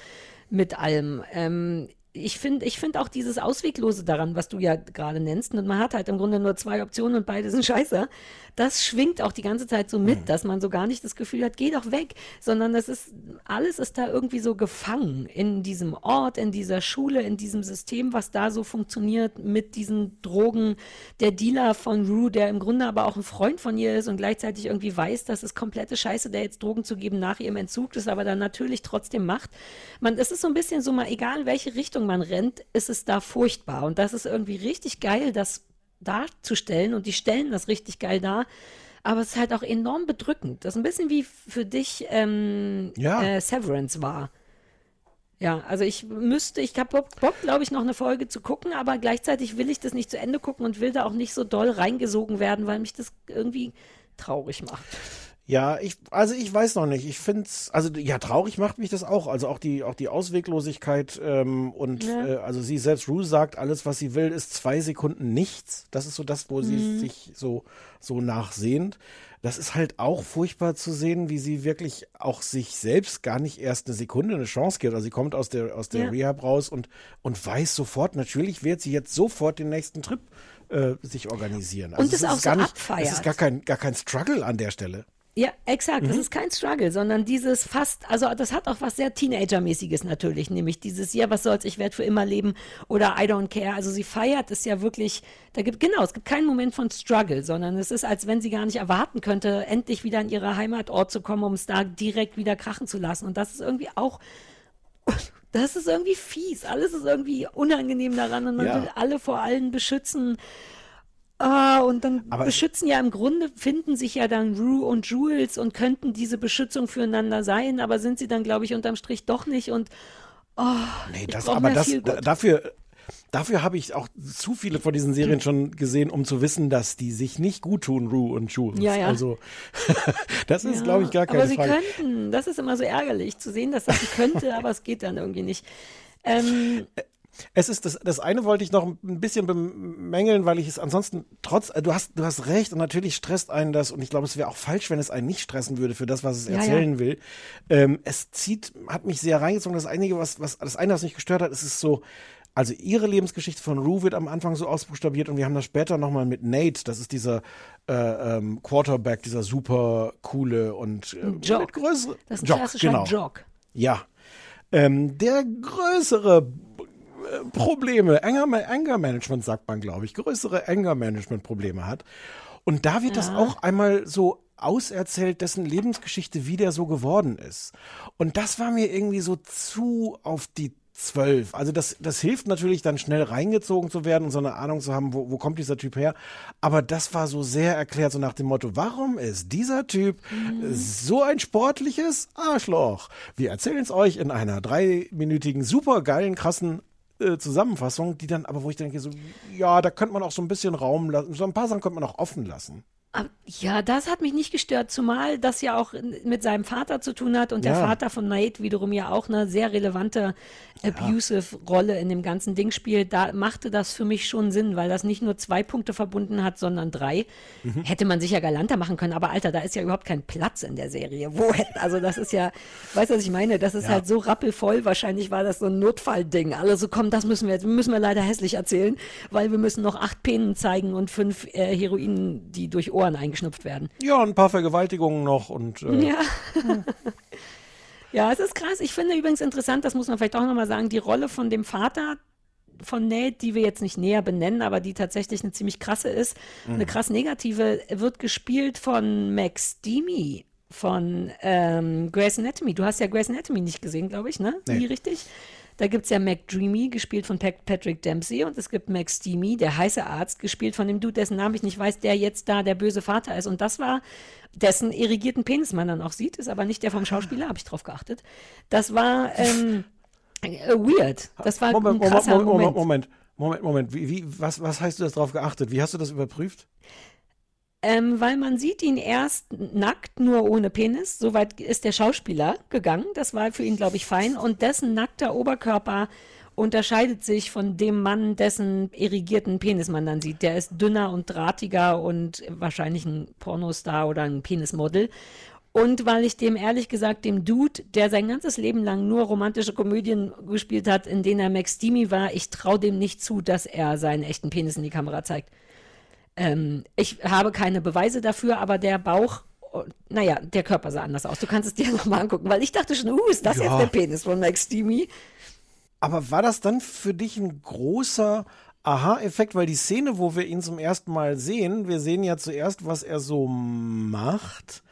mit allem. Ähm, ich finde ich finde auch dieses Ausweglose daran, was du ja gerade nennst, und man hat halt im Grunde nur zwei Optionen und beide sind scheiße das schwingt auch die ganze Zeit so mit, mhm. dass man so gar nicht das Gefühl hat, geh doch weg, sondern das ist, alles ist da irgendwie so gefangen in diesem Ort, in dieser Schule, in diesem System, was da so funktioniert mit diesen Drogen. Der Dealer von Rue, der im Grunde aber auch ein Freund von ihr ist und gleichzeitig irgendwie weiß, dass es komplette Scheiße, der jetzt Drogen zu geben nach ihrem Entzug, das aber dann natürlich trotzdem macht. Man, es ist so ein bisschen so mal, egal in welche Richtung man rennt, ist es da furchtbar. Und das ist irgendwie richtig geil, dass darzustellen und die stellen das richtig geil dar. Aber es ist halt auch enorm bedrückend. Das ist ein bisschen wie für dich ähm, ja. äh, Severance war. Ja, also ich müsste, ich habe Bock, glaube ich, noch eine Folge zu gucken, aber gleichzeitig will ich das nicht zu Ende gucken und will da auch nicht so doll reingesogen werden, weil mich das irgendwie traurig macht. Ja, ich, also ich weiß noch nicht. Ich finde es, also ja, traurig macht mich das auch. Also auch die, auch die Ausweglosigkeit ähm, und Ja. äh, also sie selbst, Rue sagt, alles, was sie will, ist zwei Sekunden nichts. Das ist so das, wo sie Mhm. sich so, so nachsehnt. Das ist halt auch furchtbar zu sehen, wie sie wirklich auch sich selbst gar nicht erst eine Sekunde eine Chance gibt. Also sie kommt aus der, aus der Ja. Rehab raus und, und weiß sofort, natürlich wird sie jetzt sofort den nächsten Trip äh, sich organisieren. Und es ist auch so gar nicht, abfeiert. Es ist gar kein, gar kein Struggle an der Stelle. Ja, exakt. Das Mhm. ist kein Struggle, sondern dieses fast, also das hat auch was sehr Teenager-mäßiges natürlich, nämlich dieses, ja, was soll's, ich werde für immer leben oder I don't care. Also sie feiert es ja wirklich, da gibt, genau, es gibt keinen Moment von Struggle, sondern es ist, als wenn sie gar nicht erwarten könnte, endlich wieder in ihre Heimatort zu kommen, um es da direkt wieder krachen zu lassen. Und das ist irgendwie auch, das ist irgendwie fies. Alles ist irgendwie unangenehm daran und man Ja. will alle vor allen beschützen. Ah, und dann Aber- beschützen ja im Grunde, finden sich ja dann Rue und Jules und könnten diese Beschützung füreinander sein, aber sind sie dann, glaube ich, unterm Strich doch nicht und oh, Nee, das, aber das, dafür, dafür habe ich auch zu viele von diesen Serien schon gesehen, um zu wissen, dass die sich nicht gut tun, Rue und Jules. Ja, ja. Also, das ist, Ja, glaube ich, gar keine aber sie Frage. könnten, das ist immer so ärgerlich zu sehen, dass das sie könnte, aber es geht dann irgendwie nicht. Ähm, Es ist das, das eine wollte ich noch ein bisschen bemängeln, weil ich es ansonsten trotz, äh, du hast, du hast recht und natürlich stresst einen das und ich glaube, es wäre auch falsch, wenn es einen nicht stressen würde für das, was es Ja, erzählen ja. will. Ähm, es zieht, hat mich sehr reingezogen. Das einige, was, was, das eine, was mich gestört hat, ist es so, also ihre Lebensgeschichte von Rue wird am Anfang so ausbuchstabiert und wir haben das später nochmal mit Nate, das ist dieser äh, ähm, Quarterback, dieser super coole und äh, Jock. größere das ist ein Jock, klassischer genau. Jock. Ja. Ähm, der größere Probleme, Anger, Anger Management sagt man, glaube ich, größere Anger Management Probleme hat. Und da wird das Ja. auch einmal so auserzählt, dessen Lebensgeschichte, wie der so geworden ist. Und das war mir irgendwie so zu auf die zwölf. Also das, das hilft natürlich dann schnell reingezogen zu werden und so eine Ahnung zu haben, wo, wo kommt dieser Typ her. Aber das war so sehr erklärt, so nach dem Motto, warum ist dieser Typ so ein sportliches Arschloch? Wir erzählen es euch in einer dreiminütigen, super geilen, krassen äh, Zusammenfassung, die dann aber, wo ich denke, so, ja, da könnte man auch so ein bisschen Raum lassen, so ein paar Sachen könnte man auch offen lassen. Ja, das hat mich nicht gestört, zumal das ja auch mit seinem Vater zu tun hat und der Ja. Vater von Nate wiederum ja auch eine sehr relevante abusive Rolle in dem ganzen Ding spielt. Da machte das für mich schon Sinn, weil das nicht nur zwei Punkte verbunden hat, sondern drei. Mhm. Hätte man sicher galanter machen können, aber Alter, da ist ja überhaupt kein Platz in der Serie. Wo hätten, also das ist ja, weißt du, was ich meine? Das ist Ja. halt so rappelvoll. Wahrscheinlich war das so ein Notfallding. Alle so, komm, das müssen wir jetzt, müssen wir leider hässlich erzählen, weil wir müssen noch acht Penen zeigen und fünf äh, Heroinen, die durch Ohren eingeschnupft werden. Ja, ein paar Vergewaltigungen noch und äh, Ja. ja, es ist krass. Ich finde übrigens interessant, das muss man vielleicht auch nochmal sagen, die Rolle von dem Vater von Nate, die wir jetzt nicht näher benennen, aber die tatsächlich eine ziemlich krasse ist, Mhm. eine krass negative, wird gespielt von Max Demi von ähm, Grey's Anatomy. Du hast ja Grey's Anatomy nicht gesehen, glaube ich, ne? Nee. Nie richtig? Da gibt es ja Mac Dreamy, gespielt von Pat Patrick Dempsey, und es gibt Max Demi, der heiße Arzt, gespielt von dem Dude, dessen Namen ich nicht weiß, der jetzt da der böse Vater ist. Und das war, dessen irrigierten Penis man dann auch sieht, ist aber nicht der vom Schauspieler, habe ich drauf geachtet. Das war ähm, äh, weird. Das war Moment, ein krasser Moment, Moment, Moment. Moment, Moment, Moment. Wie, wie, was, was heißt du das drauf geachtet? Wie hast du das überprüft? Ähm, weil man sieht ihn erst nackt, nur ohne Penis. Soweit ist der Schauspieler gegangen. Das war für ihn, glaube ich, fein. Und dessen nackter Oberkörper unterscheidet sich von dem Mann, dessen irrigierten Penis man dann sieht. Der ist dünner und drahtiger und wahrscheinlich ein Pornostar oder ein Penismodel. Und weil ich dem ehrlich gesagt, dem Dude, der sein ganzes Leben lang nur romantische Komödien gespielt hat, in denen er Max Demi war, ich traue dem nicht zu, dass er seinen echten Penis in die Kamera zeigt. Ähm, ich habe keine Beweise dafür, aber der Bauch, oh, naja, der Körper sah anders aus. Du kannst es dir nochmal angucken, weil ich dachte schon, uh, ist das Ja. jetzt der Penis von Max Demi? Aber war das dann für dich ein großer Aha-Effekt? Weil die Szene, wo wir ihn zum ersten Mal sehen, wir sehen ja zuerst, was er so macht.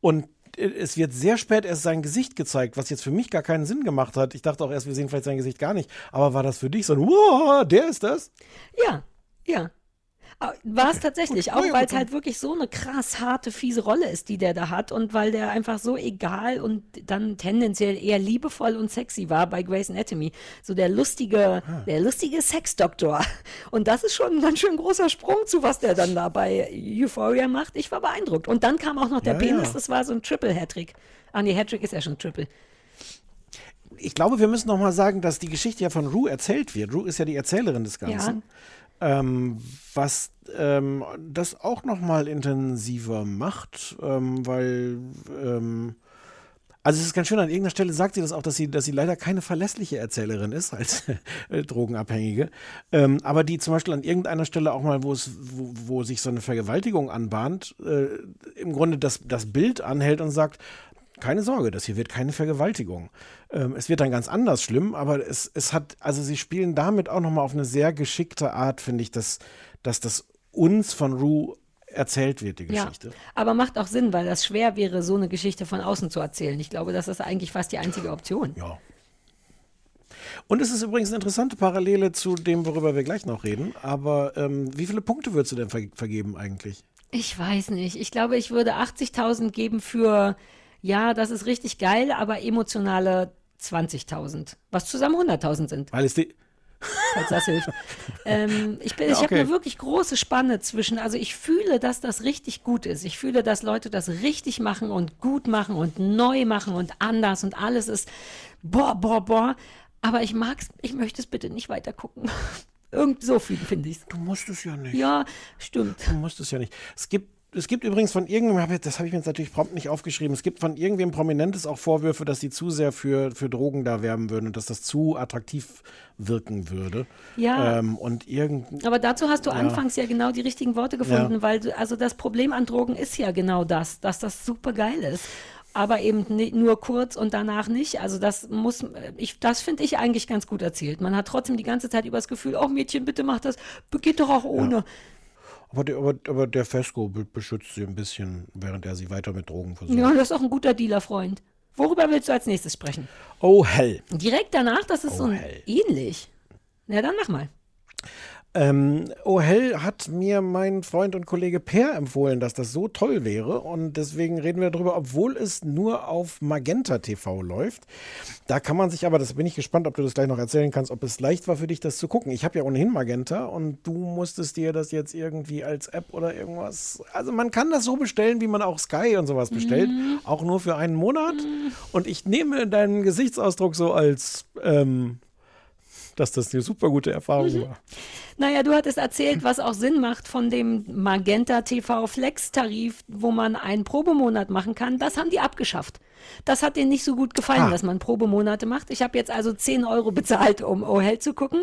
Und äh, es wird sehr spät erst sein Gesicht gezeigt, was jetzt für mich gar keinen Sinn gemacht hat. Ich dachte auch erst, wir sehen vielleicht sein Gesicht gar nicht. Aber war das für dich so ein, wow, der ist das? Ja, ja. War es tatsächlich, auch ja, weil es halt wirklich so eine krass harte, fiese Rolle ist, die der da hat und weil der einfach so egal und dann tendenziell eher liebevoll und sexy war bei Grey's Anatomy. So der lustige, Ah. der lustige Sexdoktor. Und das ist schon ein ganz schön großer Sprung zu, was der dann da bei Euphoria macht. Ich war beeindruckt. Und dann kam auch noch der Ja, Penis, ja. das war so ein Triple-Hattrick. Ah nee, Hattrick ist ja schon Triple. Ich glaube, wir müssen noch mal sagen, dass die Geschichte ja von Rue erzählt wird. Rue ist ja die Erzählerin des Ganzen. Ähm, was ähm, das auch noch mal intensiver macht, ähm, weil ähm, also es ist ganz schön, an irgendeiner Stelle sagt sie das auch, dass sie, dass sie leider keine verlässliche Erzählerin ist als äh, Drogenabhängige. Ähm, aber die zum Beispiel an irgendeiner Stelle auch mal, wo es, wo, wo sich so eine Vergewaltigung anbahnt, äh, im Grunde das, das Bild anhält und sagt, keine Sorge, das hier wird keine Vergewaltigung. Ähm, es wird dann ganz anders schlimm, aber es, es hat, also sie spielen damit auch nochmal auf eine sehr geschickte Art, finde ich, dass, dass das uns von Rue erzählt wird, die Geschichte. Ja, aber macht auch Sinn, weil das schwer wäre, so eine Geschichte von außen zu erzählen. Ich glaube, das ist eigentlich fast die einzige Option. Ja. Und es ist übrigens eine interessante Parallele zu dem, worüber wir gleich noch reden. Aber ähm, wie viele Punkte würdest du denn ver vergeben eigentlich? Ich weiß nicht. Ich glaube, ich würde 80.000 geben für, ja, das ist richtig geil, aber emotionale 20.000. Was zusammen 100.000 sind, Weil es die. falls das hilft. ähm, ich bin, Ja, ich habe okay. eine wirklich große Spanne zwischen, also ich fühle, dass das richtig gut ist. Ich fühle, dass Leute das richtig machen und gut machen und neu machen und anders und alles ist boah, boah, boah. Aber ich mag's, ich möchte es bitte nicht weiter gucken. Irgend so viel finde ich Du musst es ja nicht. Ja, stimmt. Du musst es ja nicht. Es gibt, es gibt übrigens von irgendwem, das habe ich mir jetzt natürlich prompt nicht aufgeschrieben, es gibt von irgendwem Prominentes auch Vorwürfe, dass sie zu sehr für, für Drogen da werben würden und dass das zu attraktiv wirken würde. Ja. Ähm, und irgend. Aber dazu hast du Ja. anfangs ja genau die richtigen Worte gefunden, Ja. weil du, also das Problem an Drogen ist ja genau das, dass das super geil ist. Aber eben nur kurz und danach nicht. Also das muss, ich, das finde ich eigentlich ganz gut erzählt. Man hat trotzdem die ganze Zeit über das Gefühl, oh Mädchen, bitte mach das, geht doch auch ohne. Aber der, aber, aber der Fesco be- beschützt sie ein bisschen, während er sie weiter mit Drogen versorgt. Ja, das ist auch ein guter Dealer-Freund. Worüber willst du als nächstes sprechen? Oh, hell. Direkt danach, das ist Oh, so ähnlich. Na, dann mach mal. Ähm, oh, hell hat mir mein Freund und Kollege Per empfohlen, dass das so toll wäre. Und deswegen reden wir darüber, obwohl es nur auf Magenta TV läuft. Da kann man sich aber, das bin ich gespannt, ob du das gleich noch erzählen kannst, ob es leicht war für dich, das zu gucken. Ich habe ja ohnehin Magenta und du musstest dir das jetzt irgendwie als App oder irgendwas. Also man kann das so bestellen, wie man auch Sky und sowas bestellt. Auch nur für einen Monat. Und ich nehme deinen Gesichtsausdruck so als, ähm, dass das eine super gute Erfahrung war. Naja, du hattest erzählt, was auch Sinn macht von dem Magenta TV Flex-Tarif, wo man einen Probemonat machen kann. Das haben die abgeschafft. Das hat denen nicht so gut gefallen, Ah. dass man Probemonate macht. Ich habe jetzt also 10 Euro bezahlt, um Oh Hell zu gucken.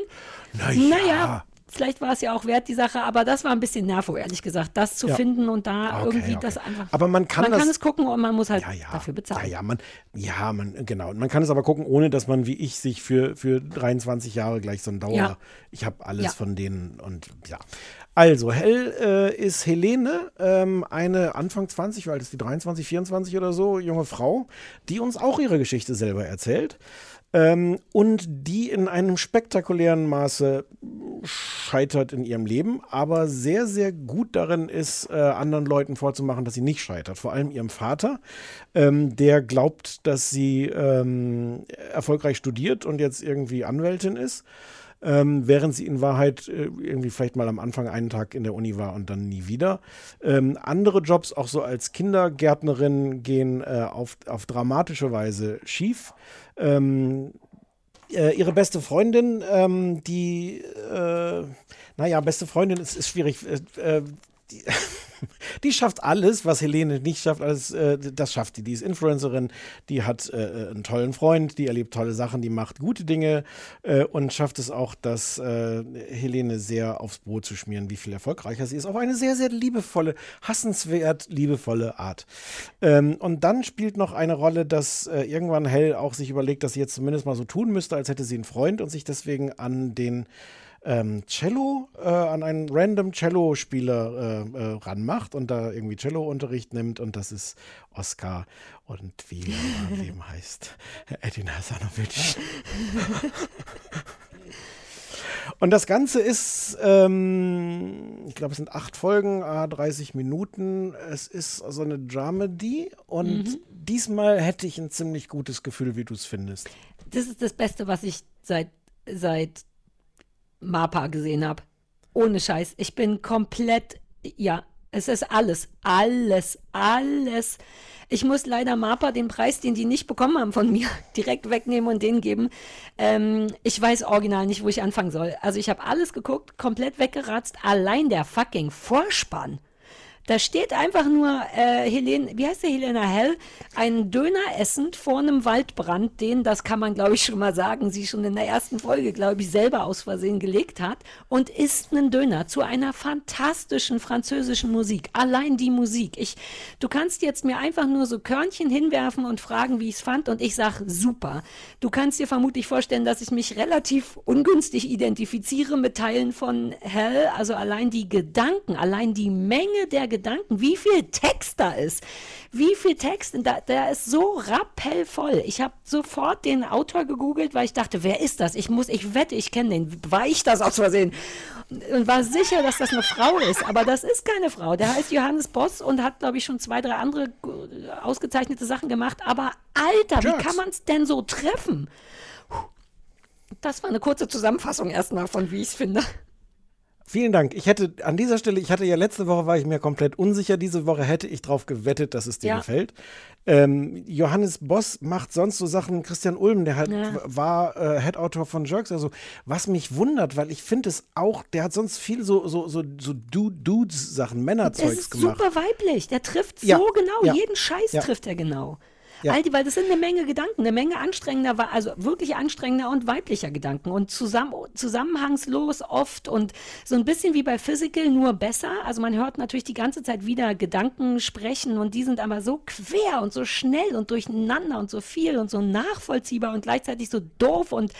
Na ja. Naja, vielleicht war es ja auch wert, die Sache, aber das war ein bisschen nervo, ehrlich gesagt, das zu Ja. finden und da Okay, irgendwie okay. das einfach. Aber man kann man das- kann es gucken und man muss halt dafür bezahlen. Ja, ja, man, ja, man, genau. Und man kann es aber gucken, ohne dass man wie ich sich für, für 23 Jahre gleich so ein Dauer. Ja. Ich habe alles Ja. von denen und ja. Also, Hell äh, ist Helene, ähm, eine Anfang 20, weil ist die 23, 24 oder so, junge Frau, die uns auch ihre Geschichte selber erzählt. Ähm, und die in einem spektakulären Maße scheitert in ihrem Leben, aber sehr, sehr gut darin ist, äh, anderen Leuten vorzumachen, dass sie nicht scheitert. Vor allem ihrem Vater, ähm, der glaubt, dass sie ähm, erfolgreich studiert und jetzt irgendwie Anwältin ist. Ähm, während sie in Wahrheit äh, irgendwie vielleicht mal am Anfang einen Tag in der Uni war und dann nie wieder. Ähm, andere Jobs, auch so als Kindergärtnerin, gehen äh, auf, auf dramatische Weise schief. Ähm, äh, ihre beste Freundin, ähm, die, äh, naja, beste Freundin ist, ist schwierig. Äh, äh, die, die schafft alles, was Helene nicht schafft, alles, äh, das schafft die. Die ist Influencerin, die hat äh, einen tollen Freund, die erlebt tolle Sachen, die macht gute Dinge äh, und schafft es auch, dass äh, Helene sehr aufs Brot zu schmieren, wie viel erfolgreicher sie ist. Auf eine sehr, sehr liebevolle, hassenswert liebevolle Art. Ähm, und dann spielt noch eine Rolle, dass äh, irgendwann Hell auch sich überlegt, dass sie jetzt zumindest mal so tun müsste, als hätte sie einen Freund und sich deswegen an den ähm, Cello, äh, an einen random Cello-Spieler äh, äh, ranmacht und da irgendwie Cello-Unterricht nimmt und das ist Oscar und wie er im Leben heißt, Edin Hasanovic. Und das Ganze ist, ähm, ich glaube, es sind acht Folgen, ah, 30 Minuten. Es ist so eine Dramedy und Mhm. diesmal hätte ich ein ziemlich gutes Gefühl, wie du es findest. Das ist das Beste, was ich seit, seit MAPA gesehen habe. Ohne Scheiß. Ich bin komplett, ja, es ist alles, alles, alles. Ich muss leider MAPA den Preis, den die nicht bekommen haben von mir, direkt wegnehmen und den geben. Ähm, ich weiß original nicht, wo ich anfangen soll. Also ich habe alles geguckt, komplett weggeratzt. Allein der fucking Vorspann. Da steht einfach nur äh, Helene, wie heißt der Helena Hell, einen Döner essend vor einem Waldbrand, den, das kann man glaube ich schon mal sagen, sie schon in der ersten Folge, glaube ich, selber aus Versehen gelegt hat und isst einen Döner zu einer fantastischen französischen Musik. Allein die Musik. Ich, du kannst jetzt mir einfach nur so Körnchen hinwerfen und fragen, wie ich es fand und ich sag super. Du kannst dir vermutlich vorstellen, dass ich mich relativ ungünstig identifiziere mit Teilen von Hell, also allein die Gedanken, allein die Menge der Gedanken, wie viel Text da ist, wie viel Text, da, der ist so rappellvoll. Ich habe sofort den Autor gegoogelt, weil ich dachte, wer ist das? Ich muss, ich wette, ich kenne den. War ich das aus Versehen? Und war sicher, dass das eine Frau ist, aber das ist keine Frau. Der heißt Johannes Boss und hat, glaube ich, schon zwei, drei andere äh, ausgezeichnete Sachen gemacht. Aber Alter, wie kann man es denn so treffen? Das war eine kurze Zusammenfassung erstmal von, wie ich es finde. Vielen Dank. Ich hätte an dieser Stelle, ich hatte ja letzte Woche, war ich mir komplett unsicher. Diese Woche hätte ich drauf gewettet, dass es dir Ja. gefällt. Ähm, Johannes Boss macht sonst so Sachen. Christian Ulm, der halt Ja. war äh, Head-Autor von Jerks. Also, was mich wundert, weil ich finde es auch, der hat sonst viel so, so, so, so Du- Dudes-Sachen, Es Männerzeugs ist gemacht. super weiblich. Der trifft Ja, so genau. Jeden Scheiß trifft er genau. Ja. All die, weil das sind eine Menge Gedanken, eine Menge anstrengender, also wirklich anstrengender und weiblicher Gedanken und zusammen, zusammenhangslos oft und so ein bisschen wie bei Physical, nur besser. Also man hört natürlich die ganze Zeit wieder Gedanken sprechen und die sind aber so quer und so schnell und durcheinander und so viel und so nachvollziehbar und gleichzeitig so doof und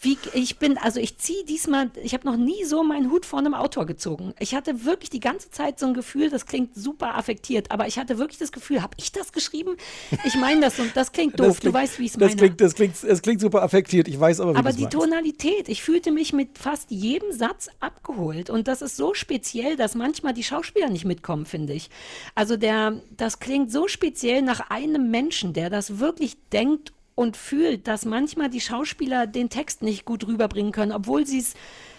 wie ich bin, also ich ziehe diesmal, ich habe noch nie so meinen Hut vor einem Autor gezogen. Ich hatte wirklich die ganze Zeit so ein Gefühl, das klingt super affektiert, aber ich hatte wirklich das Gefühl, habe ich das geschrieben? Ich meine das und das klingt doof, Das klingt- du weißt, wie ich es das meine. klingt, das, klingt, das klingt super affektiert. Ich weiß aber, wie aber die meinst. Tonalität, ich fühlte mich mit fast jedem Satz abgeholt. Und das ist so speziell, dass manchmal die Schauspieler nicht mitkommen, finde ich. Also der, das klingt so speziell nach einem Menschen, der das wirklich denkt und fühlt, dass manchmal die Schauspieler den Text nicht gut rüberbringen können, obwohl sie es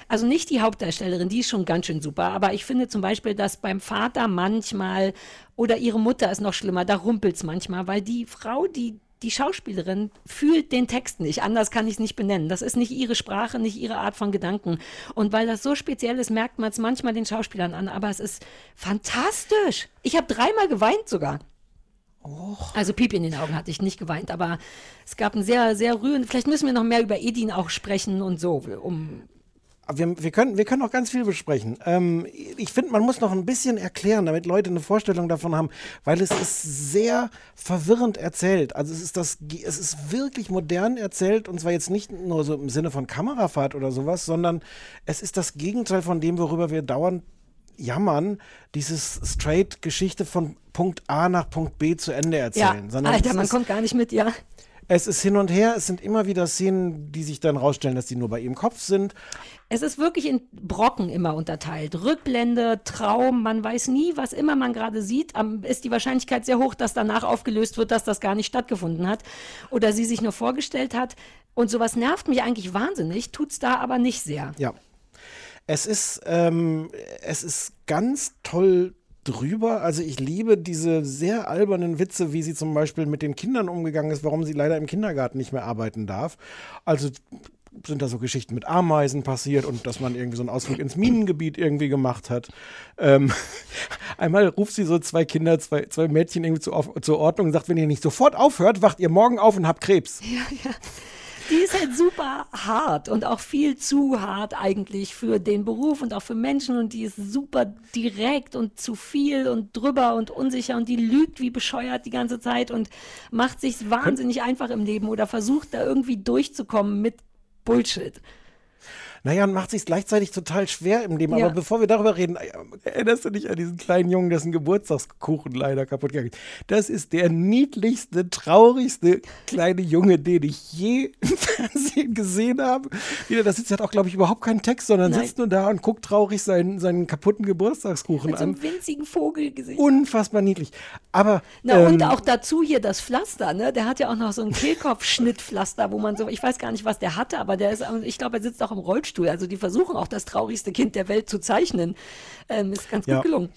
also nicht die Hauptdarstellerin, die ist schon ganz schön super, aber ich finde zum Beispiel, dass beim Vater manchmal oder ihre Mutter ist noch schlimmer, da rumpelt es manchmal, weil die Frau, die die Schauspielerin fühlt den Text nicht, anders kann ich es nicht benennen. Das ist nicht ihre Sprache, nicht ihre Art von Gedanken. Und weil das so speziell ist, merkt man es manchmal den Schauspielern an, aber es ist fantastisch. Ich habe dreimal geweint sogar. Also Pipi in den Augen hatte ich nicht geweint, aber es gab ein sehr, sehr rührend. Vielleicht müssen wir noch mehr über Edin auch sprechen und so, um Wir, wir, können, wir können auch ganz viel besprechen. Ähm, ich finde, man muss noch ein bisschen erklären, damit Leute eine Vorstellung davon haben, weil es ist sehr verwirrend erzählt. Also es ist das, es ist wirklich modern erzählt und zwar jetzt nicht nur so im Sinne von Kamerafahrt oder sowas, sondern es ist das Gegenteil von dem, worüber wir dauernd jammern, dieses straight Geschichte von Punkt A nach Punkt B zu Ende ja, erzählen. sondern Alter, es man ist, kommt gar nicht mit, ja. es ist hin und her, es sind immer wieder Szenen, die sich dann rausstellen, dass die nur bei ihm Kopf sind. Es ist wirklich in Brocken immer unterteilt. Rückblende, Traum, man weiß nie, was immer man gerade sieht. Ist die Wahrscheinlichkeit sehr hoch, dass danach aufgelöst wird, dass das gar nicht stattgefunden hat oder sie sich nur vorgestellt hat. Und sowas nervt mich eigentlich wahnsinnig, tut's da aber nicht sehr. Ja. Es ist, ähm, es ist ganz toll drüber. Also ich liebe diese sehr albernen Witze, wie sie zum Beispiel mit den Kindern umgegangen ist, warum sie leider im Kindergarten nicht mehr arbeiten darf. Also sind da so Geschichten mit Ameisen passiert und dass man irgendwie so einen Ausflug ins Minengebiet irgendwie gemacht hat. Ähm, einmal ruft sie so zwei Kinder, zwei, zwei Mädchen irgendwie zu, auf, zur Ordnung und sagt, wenn ihr nicht sofort aufhört, wacht ihr morgen auf und habt Krebs. Ja, ja. Die ist halt super hart und auch viel zu hart eigentlich für den Beruf und auch für Menschen und die ist super direkt und zu viel und drüber und unsicher und die lügt wie bescheuert die ganze Zeit und macht sich wahnsinnig einfach im Leben oder versucht da irgendwie durchzukommen mit Bullshit. Naja, und macht sich gleichzeitig total schwer im Leben. Ja. Aber bevor wir darüber reden, äh, erinnerst du dich an diesen kleinen Jungen, dessen Geburtstagskuchen leider kaputt gegangen ist? Das ist der niedlichste, traurigste kleine Junge, den ich je im Fernsehen gesehen habe. Wieder, das sitzt, hat auch, glaube ich, überhaupt keinen Text, sondern Nein. sitzt nur da und guckt traurig seinen, seinen kaputten Geburtstagskuchen Mit so an. einem winzigen Vogelgesicht. Unfassbar niedlich. Aber Na, und ähm, auch dazu hier das Pflaster, ne? Der hat ja auch noch so ein Kehlkopfschnittpflaster, wo man so, ich weiß gar nicht, was der hatte, aber der ist, ich glaube, er sitzt auch im Rollstuhl. Also die versuchen auch das traurigste Kind der Welt zu zeichnen. Ähm, ist ganz Ja. gut gelungen.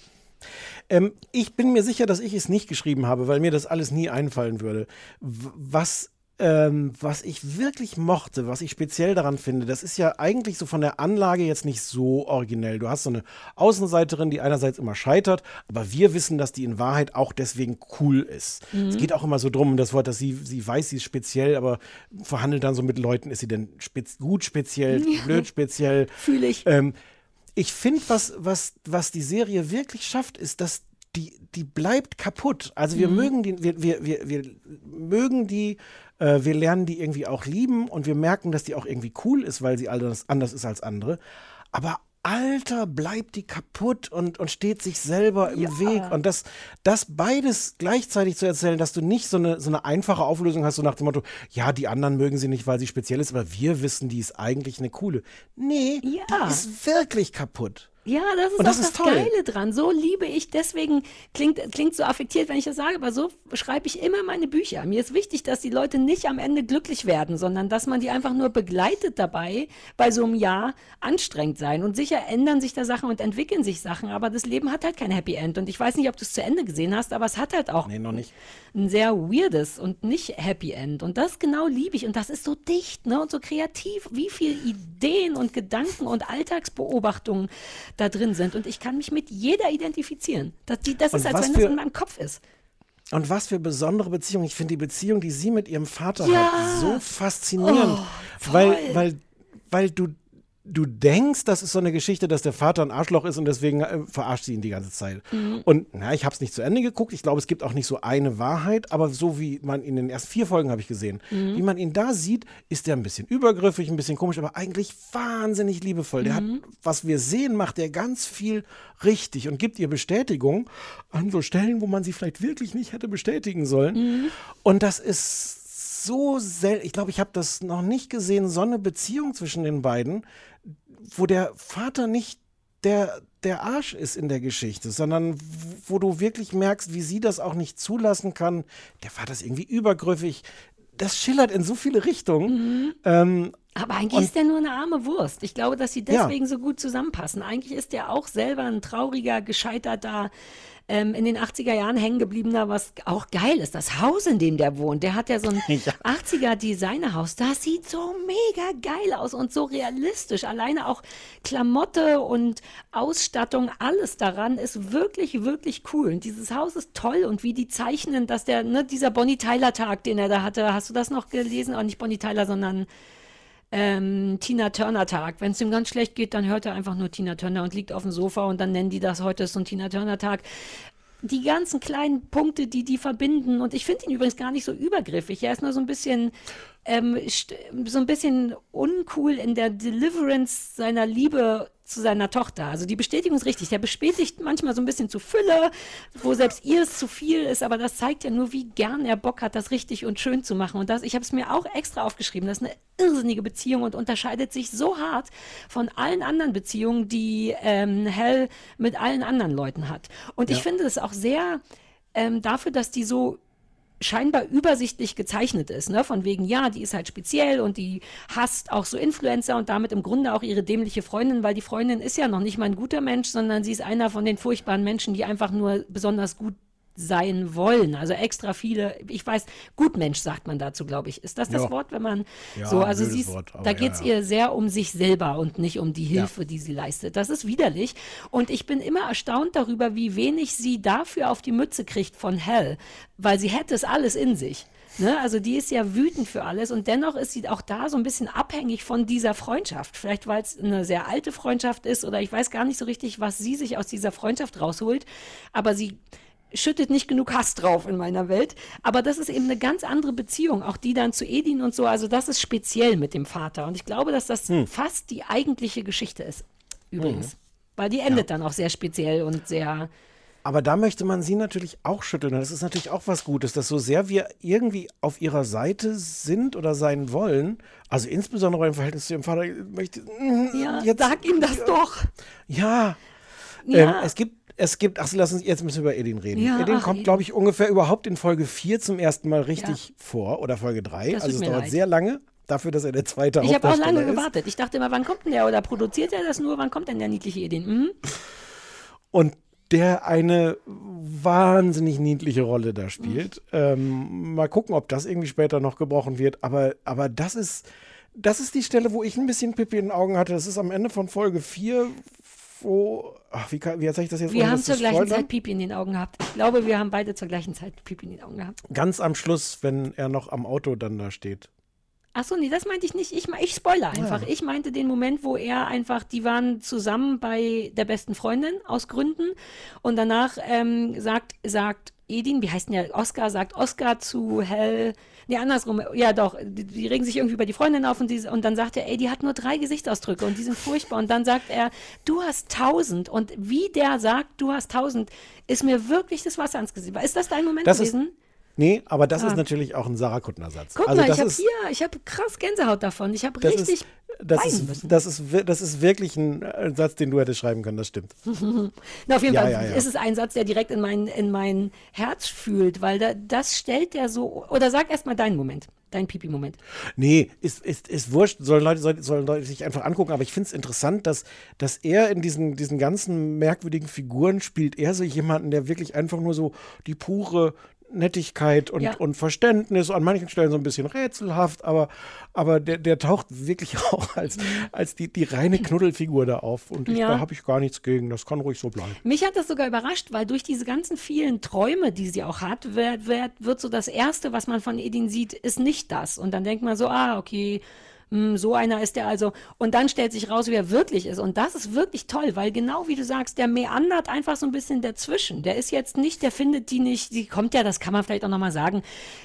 Ähm, ich bin mir sicher, dass ich es nicht geschrieben habe, weil mir das alles nie einfallen würde. Was, ähm, was ich wirklich mochte, was ich speziell daran finde, das ist ja eigentlich so von der Anlage jetzt nicht so originell. Du hast so eine Außenseiterin, die einerseits immer scheitert, aber wir wissen, dass die in Wahrheit auch deswegen cool ist. Mhm. Es geht auch immer so drum, um das Wort, dass sie, sie weiß, sie ist speziell, aber verhandelt dann so mit Leuten, ist sie denn spez gut speziell, Ja. blöd speziell. Fühle ich. Ähm, ich finde, was, was, was die Serie wirklich schafft, ist, dass die, die bleibt kaputt. Also wir Mhm. mögen die, wir, wir, wir, wir mögen die, äh, wir lernen die irgendwie auch lieben und wir merken, dass die auch irgendwie cool ist, weil sie anders, anders ist als andere. Aber Alter, bleibt die kaputt und, und steht sich selber im Ja. Weg. Und das, das beides gleichzeitig zu erzählen, dass du nicht so eine, so eine einfache Auflösung hast, so nach dem Motto, ja, die anderen mögen sie nicht, weil sie speziell ist, aber wir wissen, die ist eigentlich eine coole. Nee, Ja. die ist wirklich kaputt. Ja, das ist Und das auch ist das toll. Geile dran. So liebe ich, deswegen klingt, klingt so affektiert, wenn ich das sage, aber so schreibe ich immer meine Bücher. Mir ist wichtig, dass die Leute nicht am Ende glücklich werden, sondern dass man die einfach nur begleitet dabei, bei so einem Jahr anstrengend sein. Und sicher ändern sich da Sachen und entwickeln sich Sachen, aber das Leben hat halt kein Happy End. Und ich weiß nicht, ob du es zu Ende gesehen hast, aber es hat halt auch Nee, noch nicht. ein sehr weirdes und nicht Happy End. Und das genau liebe ich. Und das ist so dicht ne? und so kreativ, wie viele Ideen und Gedanken und Alltagsbeobachtungen da drin sind. Und ich kann mich mit jeder identifizieren. Das, die, das ist, als wenn das in meinem Kopf ist. Und was für besondere Beziehung. Ich finde die Beziehung, die sie mit ihrem Vater Ja. hat, so faszinierend. Oh, weil, weil, weil du, du denkst, das ist so eine Geschichte, dass der Vater ein Arschloch ist und deswegen äh, verarscht sie ihn die ganze Zeit. Mhm. Und na, ich habe es nicht zu Ende geguckt. Ich glaube, es gibt auch nicht so eine Wahrheit, aber so wie man ihn in den ersten vier Folgen habe ich gesehen, Mhm. wie man ihn da sieht, ist er ein bisschen übergriffig, ein bisschen komisch, aber eigentlich wahnsinnig liebevoll. Der hat, Mhm. was wir sehen, macht er ganz viel richtig und gibt ihr Bestätigung an so Stellen, wo man sie vielleicht wirklich nicht hätte bestätigen sollen. Mhm. Und das ist so selten. Ich glaube, ich habe das noch nicht gesehen, so eine Beziehung zwischen den beiden, wo der Vater nicht der, der Arsch ist in der Geschichte, sondern wo du wirklich merkst, wie sie das auch nicht zulassen kann. Der Vater ist irgendwie übergriffig. Das schillert in so viele Richtungen. Ähm, Aber eigentlich Und- ist der nur eine arme Wurst. Ich glaube, dass sie Ja. deswegen so gut zusammenpassen. Eigentlich ist der auch selber ein trauriger, gescheiterter, ähm, in den 80er Jahren hängen gebliebener, was auch geil ist. Das Haus, in dem der wohnt, der hat ja so ein 80er Designerhaus. Das sieht so mega geil aus und so realistisch. Alleine auch Klamotte und Ausstattung, alles daran ist wirklich, wirklich cool. Und dieses Haus ist toll und wie die zeichnen, dass der, ne, dieser Bonnie Tyler Tag, den er da hatte, hast du das noch gelesen? Auch nicht Bonnie Tyler, sondern ähm, Tina Turner Tag. Wenn es ihm ganz schlecht geht, dann hört er einfach nur Tina Turner und liegt auf dem Sofa und dann nennen die das heute so ein Tina Turner Tag. Die ganzen kleinen Punkte, die die verbinden und ich finde ihn übrigens gar nicht so übergriffig. Er ist nur so ein bisschen ähm, so ein bisschen uncool in der Deliverance seiner Liebe zu seiner Tochter. Also die Bestätigung ist richtig. Der bestätigt manchmal so ein bisschen zu Fülle, wo selbst ihr es zu viel ist, aber das zeigt ja nur, wie gern er Bock hat, das richtig und schön zu machen. Und das, ich habe es mir auch extra aufgeschrieben. Das ist eine irrsinnige Beziehung und unterscheidet sich so hart von allen anderen Beziehungen, die ähm, Hell mit allen anderen Leuten hat. Und ich Ja. finde es auch sehr ähm, dafür, dass die so scheinbar übersichtlich gezeichnet ist, ne? Von wegen, ja, die ist halt speziell und die hasst auch so Influencer und damit im Grunde auch ihre dämliche Freundin, weil die Freundin ist ja noch nicht mal ein guter Mensch, sondern sie ist einer von den furchtbaren Menschen, die einfach nur besonders gut sein wollen. Also extra viele, ich weiß, Gutmensch sagt man dazu, glaube ich. Ist das das Ja. Wort, wenn man Ja, so, also sie ist, Wort, da geht es ja. ihr sehr um sich selber und nicht um die Hilfe, die sie leistet. Das ist widerlich. Und ich bin immer erstaunt darüber, wie wenig sie dafür auf die Mütze kriegt von Hell, weil sie hätte es alles in sich. Ne? Also die ist ja wütend für alles und dennoch ist sie auch da so ein bisschen abhängig von dieser Freundschaft. Vielleicht weil es eine sehr alte Freundschaft ist oder ich weiß gar nicht so richtig, was sie sich aus dieser Freundschaft rausholt. Aber sie schüttet nicht genug Hass drauf in meiner Welt. Aber das ist eben eine ganz andere Beziehung, auch die dann zu Edin und so. Also das ist speziell mit dem Vater. Und ich glaube, dass das Hm. fast die eigentliche Geschichte ist, übrigens. Weil die endet dann auch sehr speziell und sehr. Aber da möchte man sie natürlich auch schütteln. Und Das ist natürlich auch was Gutes, dass so sehr wir irgendwie auf ihrer Seite sind oder sein wollen, also insbesondere im Verhältnis zu ihrem Vater, möchte Ja, sag ihm das doch. Ja. Ja. Ähm, es gibt, es gibt, ach, lass uns, jetzt müssen wir über Edin reden. Ja, Edin ach, kommt, glaube ich, ungefähr überhaupt in Folge 4 zum ersten Mal richtig vor oder Folge 3. Das Also es dauert leid. sehr lange dafür, dass er der zweite Ich habe auch Hauptdarsteller lange ist. gewartet. Ich dachte immer, wann kommt denn der? Oder produziert er das nur? Wann kommt denn der niedliche Edin? Mhm. Und der eine wahnsinnig niedliche Rolle da spielt. Ähm, mal gucken, ob das irgendwie später noch gebrochen wird. Aber, aber das ist, das ist die Stelle, wo ich ein bisschen Pipi in den Augen hatte. Das ist am Ende von Folge 4, wo. Ach, wie, kann, wie erzähle ich das jetzt? Wir haben zur gleichen? Zeit Pipi in den Augen gehabt. Ich glaube, wir haben beide zur gleichen Zeit Pipi in den Augen gehabt. Ganz am Schluss, wenn er noch am Auto dann da steht. Achso, nee, das meinte ich nicht. Ich, ich spoiler einfach. Ja. Ich meinte den Moment, wo er einfach, die waren zusammen bei der besten Freundin aus Gründen. Und danach ähm, sagt, sagt Edin, wie heißt denn der? Oscar, sagt Oscar zu Hell. Nee, andersrum. Ja, doch. Die, die regen sich irgendwie über die Freundin auf und, die, und dann sagt er, ey, die hat nur drei Gesichtsausdrücke und die sind furchtbar. Und dann sagt er, du hast tausend. Und wie der sagt, du hast tausend, ist mir wirklich das Wasser ans Gesicht. Ist das dein Moment Das ist- gewesen? Nee, aber das Ah. ist natürlich auch ein Sarah Kuttner-Satz. Guck also mal, das ich habe hier, ich habe krass Gänsehaut davon. Ich habe das richtig ist, das ist, das, ist, das ist wirklich ein äh, Satz, den du hättest schreiben können, das stimmt. Na, auf jeden Ja, Fall ja, ja. ist es ein Satz, der direkt in mein, in mein Herz fühlt, weil da, das stellt der so. Oder sag erst mal deinen Moment, deinen Pipi-Moment. Nee, ist, ist, ist wurscht, sollen Leute, soll- sollen Leute sich einfach angucken, aber ich finde es interessant, dass, dass er in diesen, diesen ganzen merkwürdigen Figuren spielt, er so jemanden, der wirklich einfach nur so die pure Nettigkeit und, Ja. und Verständnis, an manchen Stellen so ein bisschen rätselhaft, aber, aber der, der taucht wirklich auch als, als die, die reine Knuddelfigur da auf. Und ich, Ja. da habe ich gar nichts gegen, das kann ruhig so bleiben. Mich hat das sogar überrascht, weil durch diese ganzen vielen Träume, die sie auch hat, wird, wird, wird so das Erste, was man von Edin sieht, ist nicht das. Und dann denkt man so, ah, okay, hm, so einer ist der also. Und dann stellt sich raus, wie er wirklich ist. Und das ist wirklich toll, weil genau wie du sagst, der meandert einfach so ein bisschen dazwischen. Der ist jetzt nicht, der findet die nicht, die kommt ja, das kann man vielleicht auch nochmal sagen,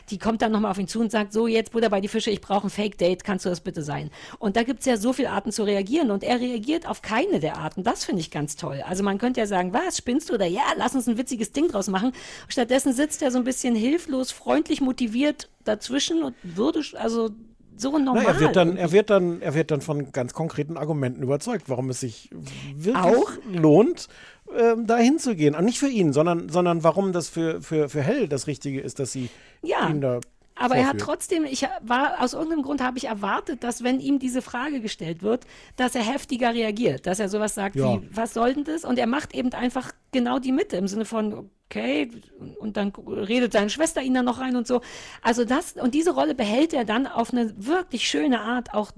die kommt dann nochmal auf ihn zu und sagt, so jetzt Buddha bei die Fische, ich brauche ein Fake-Date, kannst du das bitte sein? Und da gibt's ja so viele Arten zu reagieren und er reagiert auf keine der Arten. Das finde ich ganz toll. Also man könnte ja sagen, was, spinnst du? Oder ja, lass uns ein witziges Ding draus machen. Stattdessen sitzt er so ein bisschen hilflos, freundlich motiviert dazwischen und würde, also so normal. Na, er, wird dann, er, wird dann, er wird dann von ganz konkreten Argumenten überzeugt, warum es sich wirklich Auch? lohnt, ähm, da hinzugehen. Und nicht für ihn, sondern, sondern warum das für, für, für Hell das Richtige ist, dass sie Ja. ihn da. Aber er hat trotzdem, ich war, aus irgendeinem Grund habe ich erwartet, dass wenn ihm diese Frage gestellt wird, dass er heftiger reagiert, dass er sowas sagt Ja. wie, was soll denn das? Und er macht eben einfach genau die Mitte im Sinne von, okay, und dann redet seine Schwester ihn dann noch rein und so. Also das, und diese Rolle behält er dann auf eine wirklich schöne Art auch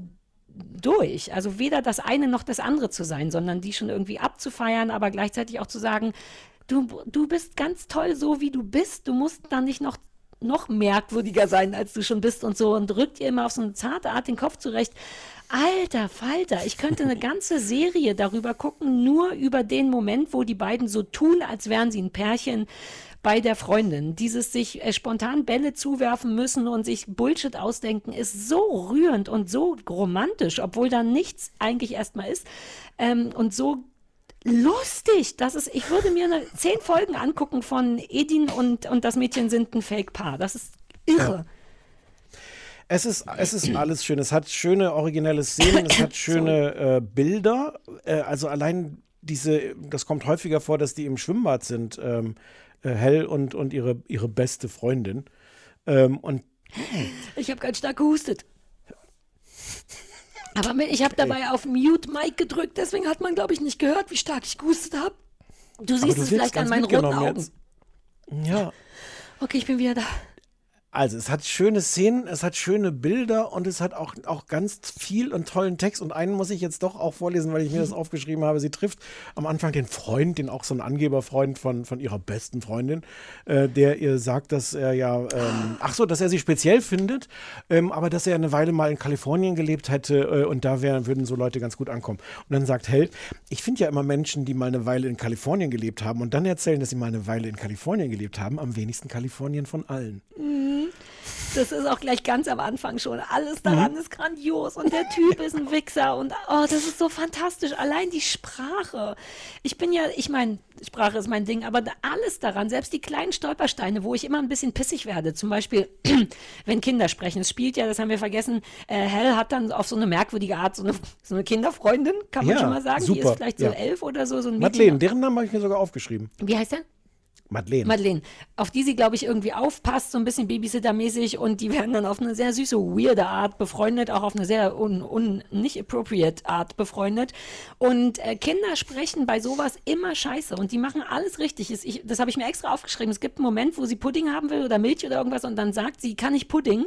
durch. Also weder das eine noch das andere zu sein, sondern die schon irgendwie abzufeiern, aber gleichzeitig auch zu sagen, du, du bist ganz toll so, wie du bist. Du musst da nicht noch noch merkwürdiger sein, als du schon bist und so und drückt ihr immer auf so eine zarte Art den Kopf zurecht. Alter Falter, ich könnte eine ganze Serie darüber gucken, nur über den Moment, wo die beiden so tun, als wären sie ein Pärchen bei der Freundin. Dieses sich äh, spontan Bälle zuwerfen müssen und sich Bullshit ausdenken, ist so rührend und so romantisch, obwohl da nichts eigentlich erstmal ist. Ähm, und so lustig. Das ist, ich würde mir eine, zehn Folgen angucken von Edin und, und das Mädchen sind ein Fake-Paar. Das ist irre. Es ist, es ist alles schön. Es hat schöne originelle Szenen, es hat schöne äh, Bilder. Äh, also allein diese, das kommt häufiger vor, dass die im Schwimmbad sind, ähm, äh, Hell und, und ihre, ihre beste Freundin. Ähm, und Ich habe ganz stark gehustet. Aber ich habe dabei auf Mute Mic gedrückt, deswegen hat man, glaube ich, nicht gehört, wie stark ich gehustet habe. Du siehst du es vielleicht an meinen roten Augen. jetzt. Ja, Okay, ich bin wieder da. Also, es hat schöne Szenen, es hat schöne Bilder und es hat auch, auch ganz viel und tollen Text. Und einen muss ich jetzt doch auch vorlesen, weil ich mir das aufgeschrieben habe. Sie trifft am Anfang den Freund, den auch so ein Angeberfreund von, von ihrer besten Freundin, äh, der ihr sagt, dass er ja, ähm, ach so, dass er sie speziell findet, ähm, aber dass er eine Weile mal in Kalifornien gelebt hätte äh, und da wär, würden so Leute ganz gut ankommen. Und dann sagt Held, ich finde ja immer Menschen, die mal eine Weile in Kalifornien gelebt haben und dann erzählen, dass sie mal eine Weile in Kalifornien gelebt haben, am wenigsten Kalifornien von allen. Mhm. Das ist auch gleich ganz am Anfang schon. Alles daran ist grandios und der Typ ist ein Wichser und oh, das ist so fantastisch. Allein die Sprache. Ich bin ja, ich meine, Sprache ist mein Ding, aber alles daran, selbst die kleinen Stolpersteine, wo ich immer ein bisschen pissig werde, zum Beispiel, wenn Kinder sprechen. Es spielt ja, das haben wir vergessen, äh, Hell hat dann auf so eine merkwürdige Art so eine, so eine Kinderfreundin, kann man Ja, schon mal sagen. Die super, ist vielleicht so ja. elf oder so. so ein Madeleine, deren Namen habe ich mir sogar aufgeschrieben. Wie heißt der? Madeleine. Madeleine, auf die sie, glaube ich, irgendwie aufpasst, so ein bisschen Babysitter-mäßig und die werden dann auf eine sehr süße, weirde Art befreundet, auch auf eine sehr un, un, nicht appropriate Art befreundet. Und äh, Kinder sprechen bei sowas immer scheiße und die machen alles richtig. Ich, das habe ich mir extra aufgeschrieben. Es gibt einen Moment, wo sie Pudding haben will oder Milch oder irgendwas und dann sagt sie, kann ich Pudding?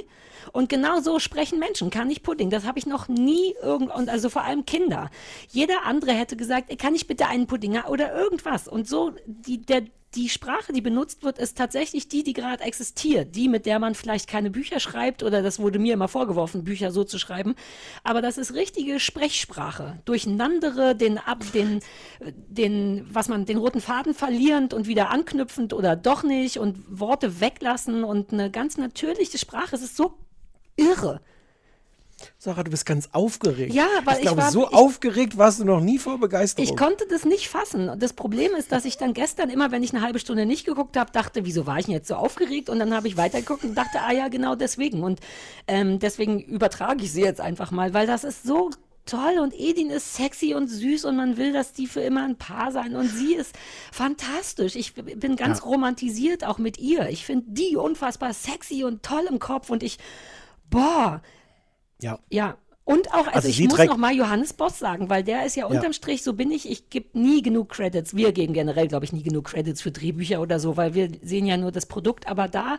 Und genau so sprechen Menschen, kann ich Pudding. Das habe ich noch nie irgend und also vor allem Kinder. Jeder andere hätte gesagt, kann ich bitte einen Pudding oder irgendwas. Und so die der die Sprache, die benutzt wird, ist tatsächlich die, die gerade existiert. Die, mit der man vielleicht keine Bücher schreibt oder das wurde mir immer vorgeworfen, Bücher so zu schreiben. Aber das ist richtige Sprechsprache. Durcheinandere, den ab, den, äh, den, was man, den roten Faden verlierend und wieder anknüpfend oder doch nicht und Worte weglassen und eine ganz natürliche Sprache. Es ist so irre. Sarah, du bist ganz aufgeregt. Ja, weil ich ich glaube, war- so ich- aufgeregt warst du noch nie vor Begeisterung. Ich konnte das nicht fassen. Und Das Problem ist, dass ich dann gestern immer, wenn ich eine halbe Stunde nicht geguckt habe, dachte, wieso war ich denn jetzt so aufgeregt? Und dann habe ich weitergeguckt und dachte, ah ja, genau deswegen. Und ähm, deswegen übertrage ich sie jetzt einfach mal, weil das ist so toll und Edin ist sexy und süß und man will, dass die für immer ein Paar sein und sie ist fantastisch. Ich bin ganz Ja. romantisiert auch mit ihr. Ich finde die unfassbar sexy und toll im Kopf und ich, boah, ja. ja. Und auch, also, Also ich muss noch mal Johannes Boss sagen, weil der ist ja unterm Strich, so bin ich, ich gebe nie genug Credits. Wir geben generell, glaube ich, nie genug Credits für Drehbücher oder so, weil wir sehen ja nur das Produkt. Aber da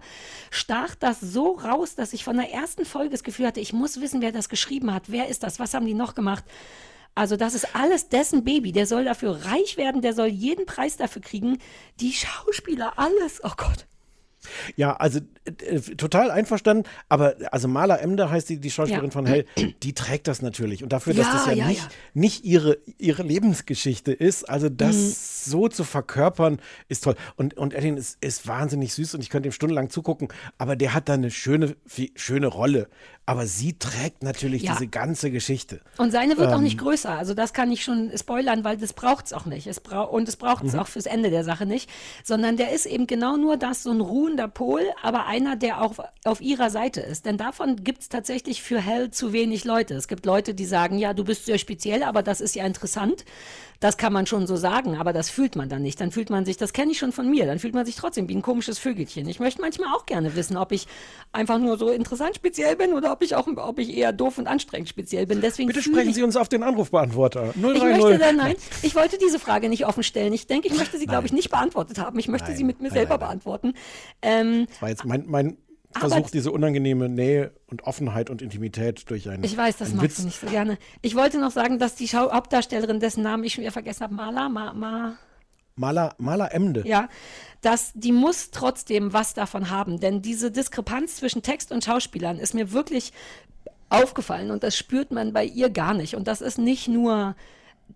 stach das so raus, dass ich von der ersten Folge das Gefühl hatte, ich muss wissen, wer das geschrieben hat. Wer ist das? Was haben die noch gemacht? Also das ist alles dessen Baby. Der soll dafür reich werden, der soll jeden Preis dafür kriegen. Die Schauspieler, alles. Oh Gott. Ja, also äh, äh, total einverstanden, aber also Maler Emde heißt die, die Schauspielerin Ja. von Hell, die trägt das natürlich. Und dafür, dass Ja, das ja, ja, nicht, nicht ihre, ihre Lebensgeschichte ist, also das Mhm. so zu verkörpern, ist toll. Und, und Eddin ist, ist wahnsinnig süß und ich könnte ihm stundenlang zugucken, aber der hat da eine schöne, schöne Rolle. Aber sie trägt natürlich Ja. diese ganze Geschichte. Und seine wird auch Ähm, nicht größer. Also das kann ich schon spoilern, weil das braucht es auch nicht. Es brau und es braucht es Mhm. auch fürs Ende der Sache nicht. Sondern der ist eben genau nur das, so ein ruhender Pol, aber einer, der auch auf ihrer Seite ist. Denn davon gibt es tatsächlich für Hell zu wenig Leute. Es gibt Leute, die sagen, ja, du bist sehr speziell, aber das ist ja interessant. Das kann man schon so sagen, aber das fühlt man dann nicht. Dann fühlt man sich, das kenne ich schon von mir, dann fühlt man sich trotzdem wie ein komisches Vögelchen. Ich möchte manchmal auch gerne wissen, ob ich einfach nur so interessant speziell bin oder ob ich auch, ob ich eher doof und anstrengend speziell bin. Deswegen Bitte sprechen Sie uns auf den Anrufbeantworter. 030. ich möchte dann, nein, ich wollte diese Frage nicht offen stellen. Ich denke, ich möchte sie, glaube ich, nicht beantwortet haben. Ich möchte sie mit mir nein, selber nein, nein. beantworten. Ähm, Das war jetzt mein, mein Aber- Versuch, diese unangenehme Nähe und Offenheit und Intimität durch einen, ich weiß, das einen magst Witz. du nicht so gerne. Ich wollte noch sagen, dass die Schau Hauptdarstellerin, dessen Namen ich schon wieder vergessen habe, Mala, Ma, Ma, Maler, Emde. ja, dass die muss trotzdem was davon haben. Denn diese Diskrepanz zwischen Text und Schauspielern ist mir wirklich aufgefallen und das spürt man bei ihr gar nicht. Und das ist nicht nur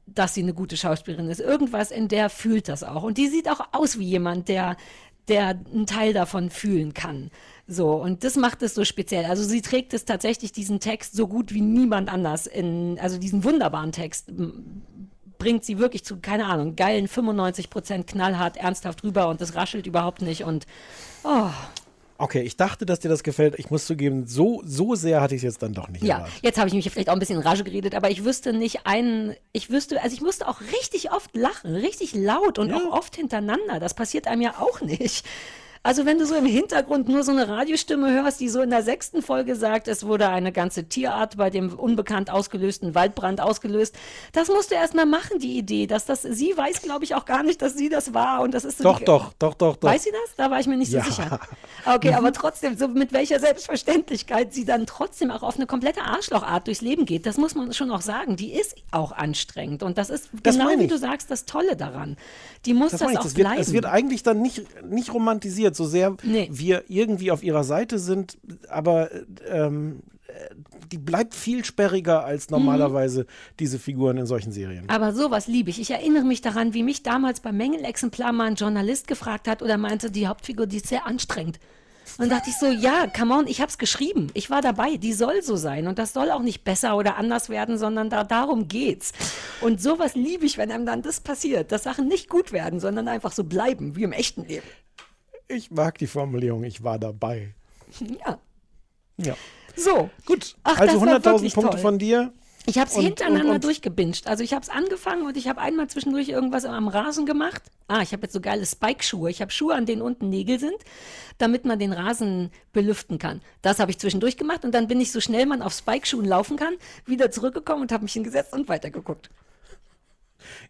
dass sie eine gute Schauspielerin ist. Irgendwas in der fühlt das auch. Und die sieht auch aus wie jemand, der, der einen Teil davon fühlen kann. So, und das macht es so speziell. Also sie trägt es tatsächlich, diesen Text, so gut wie niemand anders in, also diesen wunderbaren Text bringt sie wirklich zu, keine Ahnung, geilen 95 Prozent knallhart, ernsthaft rüber und das raschelt überhaupt nicht und, oh, Okay, ich dachte, dass dir das gefällt. Ich muss zugeben, so, so sehr hatte ich es jetzt dann doch nicht Ja, erwartet. jetzt habe ich mich vielleicht auch ein bisschen in Rage geredet, aber ich wüsste nicht einen, ich wüsste, also ich musste auch richtig oft lachen, richtig laut und auch oft hintereinander. Das passiert einem ja auch nicht. Also wenn du so im Hintergrund nur so eine Radiostimme hörst, die so in der sechsten Folge sagt, es wurde eine ganze Tierart bei dem unbekannt ausgelösten Waldbrand ausgelöst, das musst du erst mal machen, die Idee, dass das, sie weiß, glaube ich, auch gar nicht, dass sie das war und das ist so Doch, die, doch, doch, doch, doch. Weiß sie das? Da war ich mir nicht Ja. so sicher. Okay, aber trotzdem, so mit welcher Selbstverständlichkeit sie dann trotzdem auch auf eine komplette Arschlochart durchs Leben geht, das muss man schon auch sagen. Die ist auch anstrengend. Und das ist Das genau wie du sagst, das Tolle daran. Die muss Das das, meine ich, auch das wird, bleiben. es wird eigentlich dann nicht, nicht romantisiert, so sehr Nee. wir irgendwie auf ihrer Seite sind, aber ähm, äh, die bleibt viel sperriger als normalerweise diese Figuren in solchen Serien. Aber sowas liebe ich. Ich erinnere mich daran, wie mich damals beim Mängelexemplar mal ein Journalist gefragt hat oder meinte, die Hauptfigur, die ist sehr anstrengend. Und dachte ich so, ja, come on, ich habe es geschrieben. Ich war dabei, die soll so sein. Und das soll auch nicht besser oder anders werden, sondern da, darum geht's. Und sowas liebe ich, wenn einem dann das passiert, dass Sachen nicht gut werden, sondern einfach so bleiben, wie im echten Leben. Ich mag die Formulierung, ich war dabei. Ja. Ja. So. Gut. Ach, also das war 100.000 wirklich Punkte toll. von dir. Ich habe es hintereinander und- und- durchgebinged. Also ich habe es angefangen und ich habe einmal zwischendurch irgendwas am Rasen gemacht. Ah, ich habe jetzt so geile Spike-Schuhe. Ich habe Schuhe, an denen unten Nägel sind, damit man den Rasen belüften kann. Das habe ich zwischendurch gemacht und dann bin ich so schnell man auf Spike-Schuhen laufen kann, wieder zurückgekommen und habe mich hingesetzt und weitergeguckt.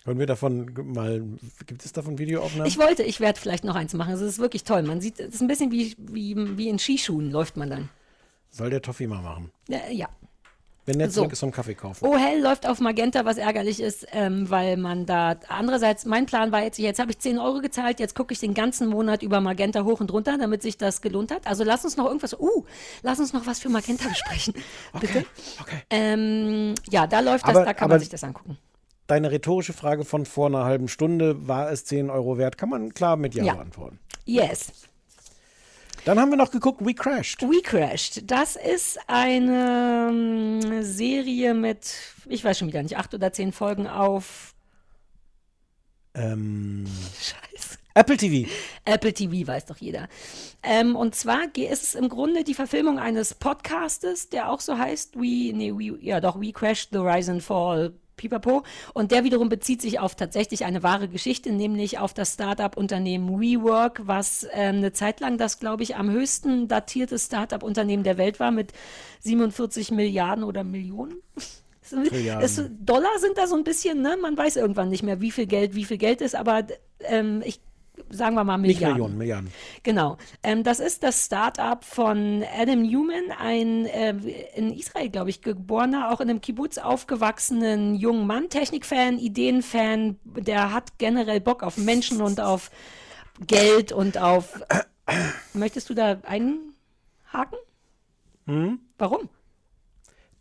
Können wir davon mal, gibt es davon Videoaufnahmen? Ich wollte, ich werde vielleicht noch eins machen. Es ist wirklich toll. Man sieht, es ist ein bisschen wie, wie, wie in Skischuhen läuft man dann. Soll der Toffi mal machen. Äh, ja. Wenn der So. ist zum Kaffee kaufen. Oh, hell läuft auf Magenta, was ärgerlich ist, ähm, weil man da, andererseits, mein Plan war jetzt, jetzt habe ich 10 Euro gezahlt, jetzt gucke ich den ganzen Monat über Magenta hoch und runter, damit sich das gelohnt hat. Also lass uns noch irgendwas, uh, lass uns noch was für Magenta besprechen, bitte. Okay. Ähm, ja, da läuft das, Aber- da kann man sich das angucken. Deine rhetorische Frage von vor einer halben Stunde, war es 10 Euro wert? Kann man klar mit Ja, Ja. beantworten. Yes. Dann haben wir noch geguckt, We Crashed. We Crashed. Das ist eine ähm, Serie mit, ich weiß schon wieder nicht, acht oder zehn Folgen auf Ähm, Scheiße. Apple TV. Apple TV weiß doch jeder. Ähm, und zwar ge- ist es im Grunde die Verfilmung eines Podcastes, der auch so heißt, We, nee, we, ja doch, We Crashed the Rise and Fall. Pipapo. Und der wiederum bezieht sich auf tatsächlich eine wahre Geschichte, nämlich auf das Startup-Unternehmen WeWork, was ähm, eine Zeit lang das, glaube ich, am höchsten datierte Startup-Unternehmen der Welt war mit 47 Milliarden oder Millionen. Es, Dollar sind da so ein bisschen, ne? Man weiß irgendwann nicht mehr, wie viel Geld, wie viel Geld ist, aber ähm, ich sagen wir mal Milliarden. Millionen, Milliarden. Genau. Ähm, das ist das Start-up von Adam Newman, ein äh, in Israel, glaube ich, geborener, auch in einem Kibbutz aufgewachsenen jungen Mann, Technikfan, Ideenfan, der hat generell Bock auf Menschen und auf Geld und auf. Möchtest du da einhaken? Hm? Warum?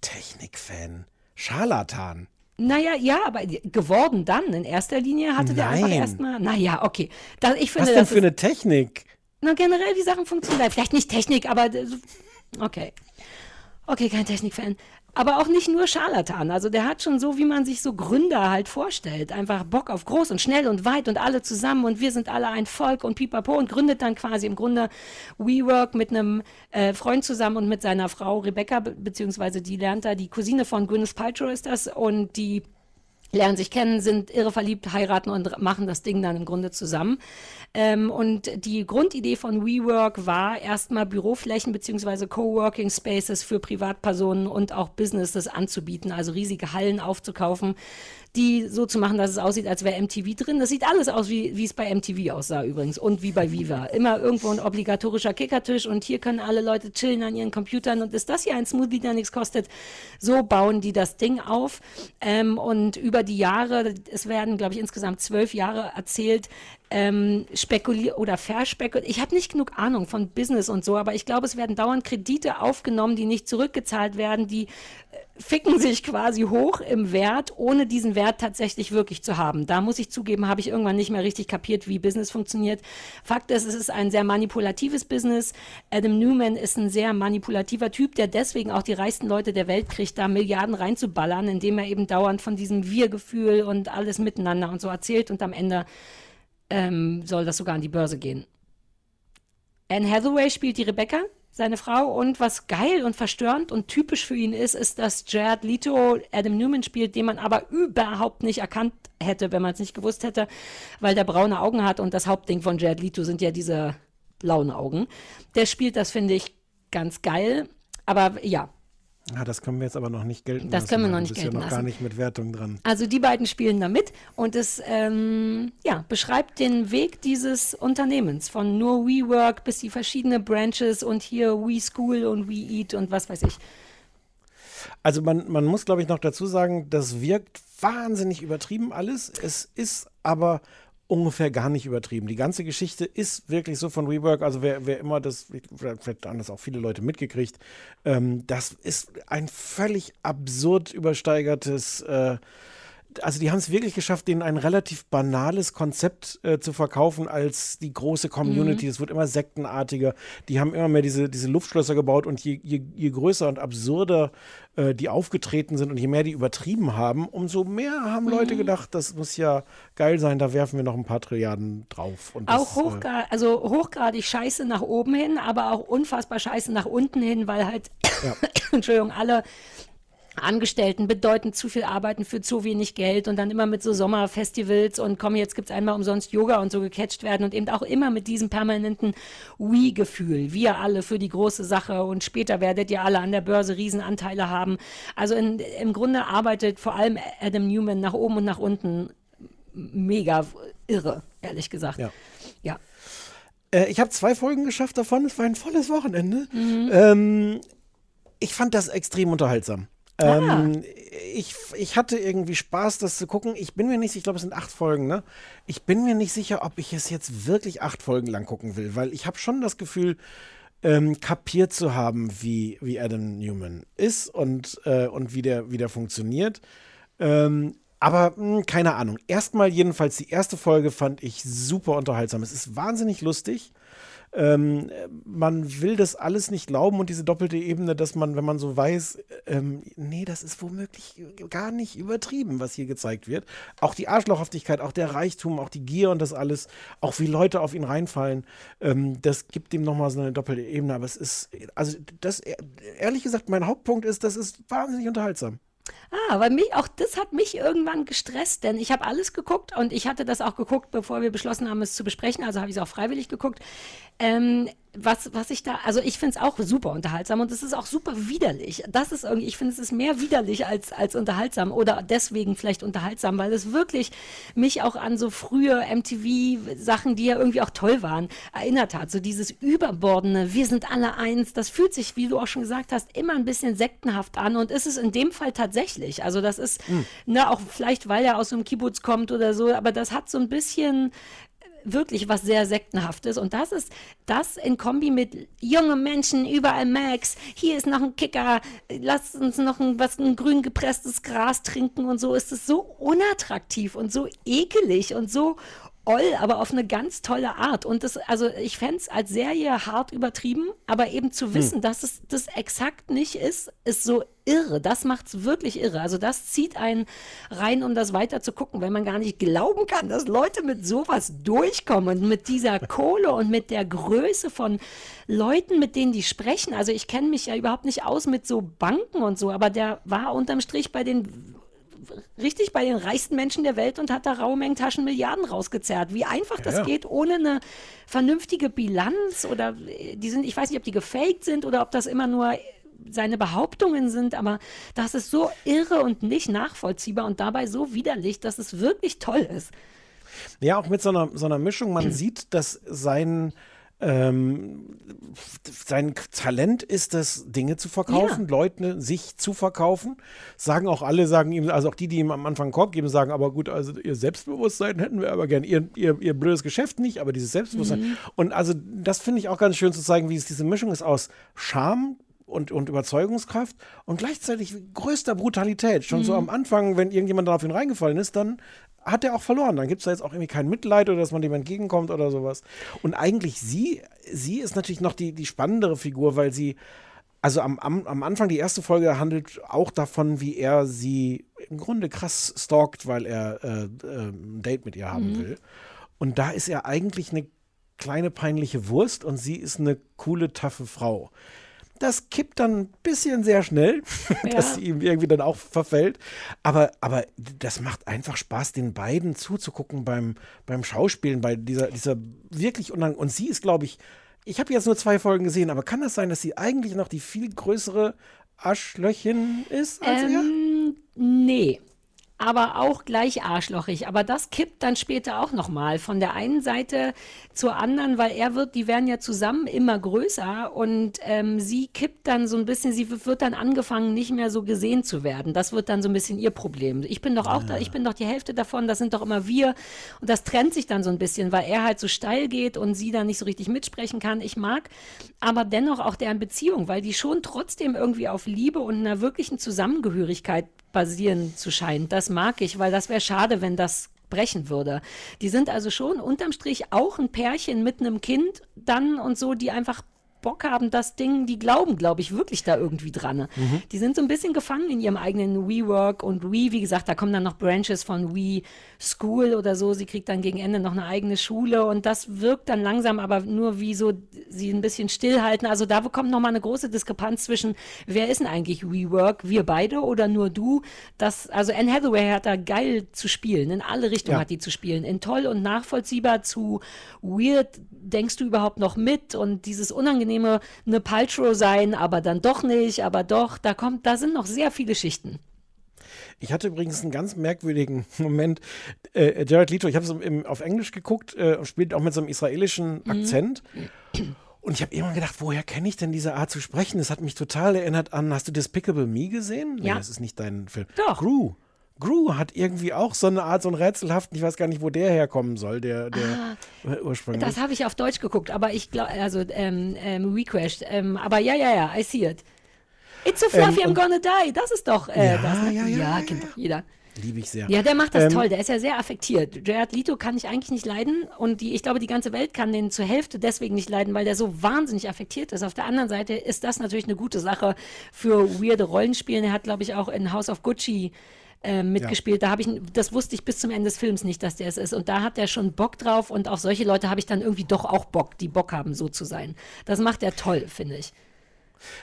Technikfan. Scharlatan. Naja, ja, aber geworden dann. In erster Linie hatte der einfach Nein. erstmal. Naja, okay. Da, ich finde, Was denn für eine Technik? Na, generell, wie Sachen funktionieren. Vielleicht nicht Technik, aber. Okay. Okay, kein Technikfan. Aber auch nicht nur Scharlatan. Also der hat schon so, wie man sich so Gründer halt vorstellt. Einfach Bock auf groß und schnell und weit und alle zusammen und wir sind alle ein Volk und pipapo und gründet dann quasi im Grunde WeWork mit einem äh, Freund zusammen und mit seiner Frau Rebecca, be beziehungsweise die lernt da, die Cousine von Gwyneth Paltrow ist das und die lernen sich kennen, sind irre verliebt, heiraten und machen das Ding dann im Grunde zusammen. Ähm, und die Grundidee von WeWork war erstmal Büroflächen beziehungsweise Coworking Spaces für Privatpersonen und auch Businesses anzubieten, also riesige Hallen aufzukaufen, die so zu machen, dass es aussieht, als wäre MTV drin. Das sieht alles aus, wie, wie es bei MTV aussah übrigens und wie bei Viva. Immer irgendwo ein obligatorischer Kickertisch und hier können alle Leute chillen an ihren Computern und ist das hier ein Smoothie, der nichts kostet. So bauen die das Ding auf ähm, und über die Jahre, es werden, glaube ich, insgesamt zwölf Jahre erzählt, ähm, spekuliert oder verspekuliert. Ich habe nicht genug Ahnung von Business und so, aber ich glaube, es werden dauernd Kredite aufgenommen, die nicht zurückgezahlt werden, die äh, ficken sich quasi hoch im Wert, ohne diesen Wert tatsächlich wirklich zu haben. Da muss ich zugeben, habe ich irgendwann nicht mehr richtig kapiert, wie Business funktioniert. Fakt ist, es ist ein sehr manipulatives Business. Adam Newman ist ein sehr manipulativer Typ, der deswegen auch die reichsten Leute der Welt kriegt, da Milliarden reinzuballern, indem er eben dauernd von diesem Wir-Gefühl und alles miteinander und so erzählt und am Ende ähm, soll das sogar an die Börse gehen. Anne Hathaway spielt die Rebecca, seine Frau, und was geil und verstörend und typisch für ihn ist, ist, dass Jared Leto Adam Newman spielt, den man aber überhaupt nicht erkannt hätte, wenn man es nicht gewusst hätte, weil der braune Augen hat und das Hauptding von Jared Leto sind ja diese blauen Augen. Der spielt das, finde ich, ganz geil. Aber ja, Ah, das können wir jetzt aber noch nicht gelten Das lassen. können wir noch nicht gelten ja noch lassen. gar nicht mit Wertung dran. Also die beiden spielen da mit und es ähm, ja, beschreibt den Weg dieses Unternehmens von nur WeWork bis die verschiedenen Branches und hier WeSchool und WeEat und was weiß ich. Also man, man muss, glaube ich, noch dazu sagen, das wirkt wahnsinnig übertrieben alles. Es ist aber ungefähr gar nicht übertrieben. Die ganze Geschichte ist wirklich so von Rework, also wer, wer immer das, vielleicht haben das auch viele Leute mitgekriegt, ähm, das ist ein völlig absurd übersteigertes äh, also die haben es wirklich geschafft, denen ein relativ banales Konzept äh, zu verkaufen als die große Community. Mhm. Es wird immer sektenartiger. Die haben immer mehr diese, diese Luftschlösser gebaut und je, je, je größer und absurder äh, die aufgetreten sind und je mehr die übertrieben haben, umso mehr haben Leute Mhm. gedacht, das muss ja geil sein, da werfen wir noch ein paar Trilliarden drauf. Und Auch das, äh, hochgra also hochgradig scheiße nach oben hin, aber auch unfassbar scheiße nach unten hin, weil halt, Entschuldigung, alle Angestellten bedeutend zu viel arbeiten für zu wenig Geld und dann immer mit so Sommerfestivals und komm, jetzt gibt's einmal umsonst Yoga und so gecatcht werden und eben auch immer mit diesem permanenten We-Gefühl. Wir alle für die große Sache und später werdet ihr alle an der Börse Riesenanteile haben. Also in, im Grunde arbeitet vor allem Adam Newman nach oben und nach unten mega irre, ehrlich gesagt. Ja. ja. Äh, ich habe zwei Folgen geschafft davon. Es war ein volles Wochenende. Mhm. Ähm, ich fand das extrem unterhaltsam. Ah. Ähm, ich, ich hatte irgendwie Spaß, das zu gucken. Ich bin mir nicht sicher, ich glaube, es sind acht Folgen, ne? Ich bin mir nicht sicher, ob ich es jetzt wirklich acht Folgen lang gucken will, weil ich habe schon das Gefühl, ähm, kapiert zu haben, wie, wie Adam Newman ist und, äh, und wie, der, wie der funktioniert. Ähm, aber mh, keine Ahnung. Erstmal jedenfalls die erste Folge fand ich super unterhaltsam. Es ist wahnsinnig lustig. Ähm, man will das alles nicht glauben und diese doppelte Ebene, dass man, wenn man so weiß, ähm, nee, das ist womöglich gar nicht übertrieben, was hier gezeigt wird. Auch die Arschlochhaftigkeit, auch der Reichtum, auch die Gier und das alles, auch wie Leute auf ihn reinfallen, ähm, das gibt ihm nochmal so eine doppelte Ebene. Aber es ist, also das, ehrlich gesagt, mein Hauptpunkt ist, das ist wahnsinnig unterhaltsam. Ah, aber mich, auch das hat mich irgendwann gestresst, denn ich habe alles geguckt und ich hatte das auch geguckt, bevor wir beschlossen haben, es zu besprechen, also habe ich es auch freiwillig geguckt. Ähm, was, was ich da, also ich finde es auch super unterhaltsam und es ist auch super widerlich. Das ist irgendwie, ich finde, es ist mehr widerlich als, als unterhaltsam oder deswegen vielleicht unterhaltsam, weil es wirklich mich auch an so frühe MTV-Sachen, die ja irgendwie auch toll waren, erinnert hat. So dieses überbordene, wir sind alle eins, das fühlt sich, wie du auch schon gesagt hast, immer ein bisschen sektenhaft an und ist es in dem Fall tatsächlich. Also das ist, ne, auch vielleicht, weil er aus so einem Kibbutz kommt oder so, aber das hat so ein bisschen wirklich was sehr sektenhaftes. Und das ist das in Kombi mit junge Menschen überall Max hier ist noch ein Kicker lasst uns noch ein was ein grün gepresstes Gras trinken und so. Ist es so unattraktiv und so ekelig und so oll, aber auf eine ganz tolle Art. Und das, also ich fände es als Serie hart übertrieben, aber eben zu wissen, dass es das exakt nicht ist, ist so irre. Das macht es wirklich irre. Also das zieht einen rein, um das weiter zu gucken, wenn man gar nicht glauben kann, dass Leute mit sowas durchkommen und mit dieser Kohle und mit der Größe von Leuten, mit denen die sprechen. Also ich kenne mich ja überhaupt nicht aus mit so Banken und so, aber der war unterm Strich bei den richtig bei den reichsten Menschen der Welt und hat da raue Mengen Taschen Milliarden rausgezerrt. Wie einfach das Ja. geht, ohne eine vernünftige Bilanz oder äh, die sind, ich weiß nicht, ob die gefaked sind oder ob das immer nur seine Behauptungen sind, aber das ist so irre und nicht nachvollziehbar und dabei so widerlich, dass es wirklich toll ist. Ja, auch mit so einer, so einer Mischung. Man sieht, dass sein, ähm, sein Talent ist es, Dinge zu verkaufen, Ja. Leute sich zu verkaufen. Sagen auch alle, sagen ihm, also auch die, die ihm am Anfang Korb geben, sagen, aber gut, also ihr Selbstbewusstsein hätten wir aber gern. Ihr, ihr, ihr blödes Geschäft nicht, aber dieses Selbstbewusstsein. Mhm. Und also das finde ich auch ganz schön zu zeigen, wie es diese Mischung ist aus Charme, und, und Überzeugungskraft und gleichzeitig größter Brutalität. Schon so am Anfang, wenn irgendjemand darauf ihn reingefallen ist, dann hat er auch verloren. Dann gibt es da jetzt auch irgendwie kein Mitleid oder dass man dem entgegenkommt oder sowas. Und eigentlich sie, sie ist natürlich noch die, die spannendere Figur, weil sie, also am, am, am Anfang, die erste Folge handelt auch davon, wie er sie im Grunde krass stalkt, weil er äh, äh, ein Date mit ihr haben Mhm. will. Und da ist er eigentlich eine kleine peinliche Wurst und sie ist eine coole, taffe Frau. Das kippt dann ein bisschen sehr schnell, dass Ja. sie ihm irgendwie dann auch verfällt. Aber, aber das macht einfach Spaß, den beiden zuzugucken beim, beim Schauspielen, bei dieser, dieser wirklich unang Und sie ist, glaube ich, ich habe jetzt nur zwei Folgen gesehen, aber kann das sein, dass sie eigentlich noch die viel größere Arschlöchin ist als er? Ähm, nee. Aber auch gleich arschlochig. Aber das kippt dann später auch nochmal von der einen Seite zur anderen, weil er wird, die werden ja zusammen immer größer und ähm, sie kippt dann so ein bisschen, sie wird dann angefangen, nicht mehr so gesehen zu werden. Das wird dann so ein bisschen ihr Problem. Ich bin doch auch da, ich bin doch die Hälfte davon, das sind doch immer wir. Und das trennt sich dann so ein bisschen, weil er halt so steil geht und sie dann nicht so richtig mitsprechen kann. Ich mag aber dennoch auch deren Beziehung, weil die schon trotzdem irgendwie auf Liebe und einer wirklichen Zusammengehörigkeit basieren zu scheinen. Das mag ich, weil das wäre schade, wenn das brechen würde. Die sind also schon unterm Strich auch ein Pärchen mit einem Kind dann und so, die einfach Bock haben, das Ding, die glauben, glaube ich, wirklich da irgendwie dran. Mhm. Die sind so ein bisschen gefangen in ihrem eigenen WeWork und We, wie gesagt, da kommen dann noch Branches von We School oder so. Sie kriegt dann gegen Ende noch eine eigene Schule und das wirkt dann langsam aber nur wie so sie ein bisschen stillhalten. Also da kommt nochmal eine große Diskrepanz zwischen, wer ist denn eigentlich WeWork? Wir beide oder nur du? Das, also Anne Hathaway hat da geil zu spielen. In alle Richtungen Ja. hat die zu spielen. In toll und nachvollziehbar zu weird denkst du überhaupt noch mit und dieses unangenehme eine Paltrow sein, aber dann doch nicht, aber doch, da kommt, da sind noch sehr viele Schichten. Ich hatte übrigens einen ganz merkwürdigen Moment. Äh, Jared Leto, ich habe es auf Englisch geguckt, äh, spielt auch mit so einem israelischen Mhm. Akzent. Und ich habe irgendwann gedacht, woher kenne ich denn diese Art zu sprechen? Das hat mich total erinnert an, hast du Despicable Me gesehen? Nee, Ja. das ist nicht dein Film. Doch. Gru. Gru hat irgendwie auch so eine Art, so einen rätselhaften, ich weiß gar nicht, wo der herkommen soll, der, der ursprünglich. Ah, Das habe ich auf Deutsch geguckt, aber ich glaube, also ähm, ähm, Recrashed, ähm, aber ja, ja, ja, I see it. It's so fluffy, Ähm, I'm gonna die. Das ist doch äh, Ja, das. Ne? ja, ja, ja, kennt doch jeder. Liebe ich sehr. Ja, der macht das Ähm, toll. Der ist ja sehr affektiert. Jared Leto kann ich eigentlich nicht leiden und die, ich glaube, die ganze Welt kann den zur Hälfte deswegen nicht leiden, weil der so wahnsinnig affektiert ist. Auf der anderen Seite ist das natürlich eine gute Sache für weirde Rollenspielen. Er hat, glaube ich, auch in House of Gucci äh, mitgespielt. Da habe ich, das wusste ich bis zum Ende des Films nicht, dass der es ist. Und da hat er schon Bock drauf und auf solche Leute habe ich dann irgendwie doch auch Bock, die Bock haben, so zu sein. Das macht er toll, finde ich.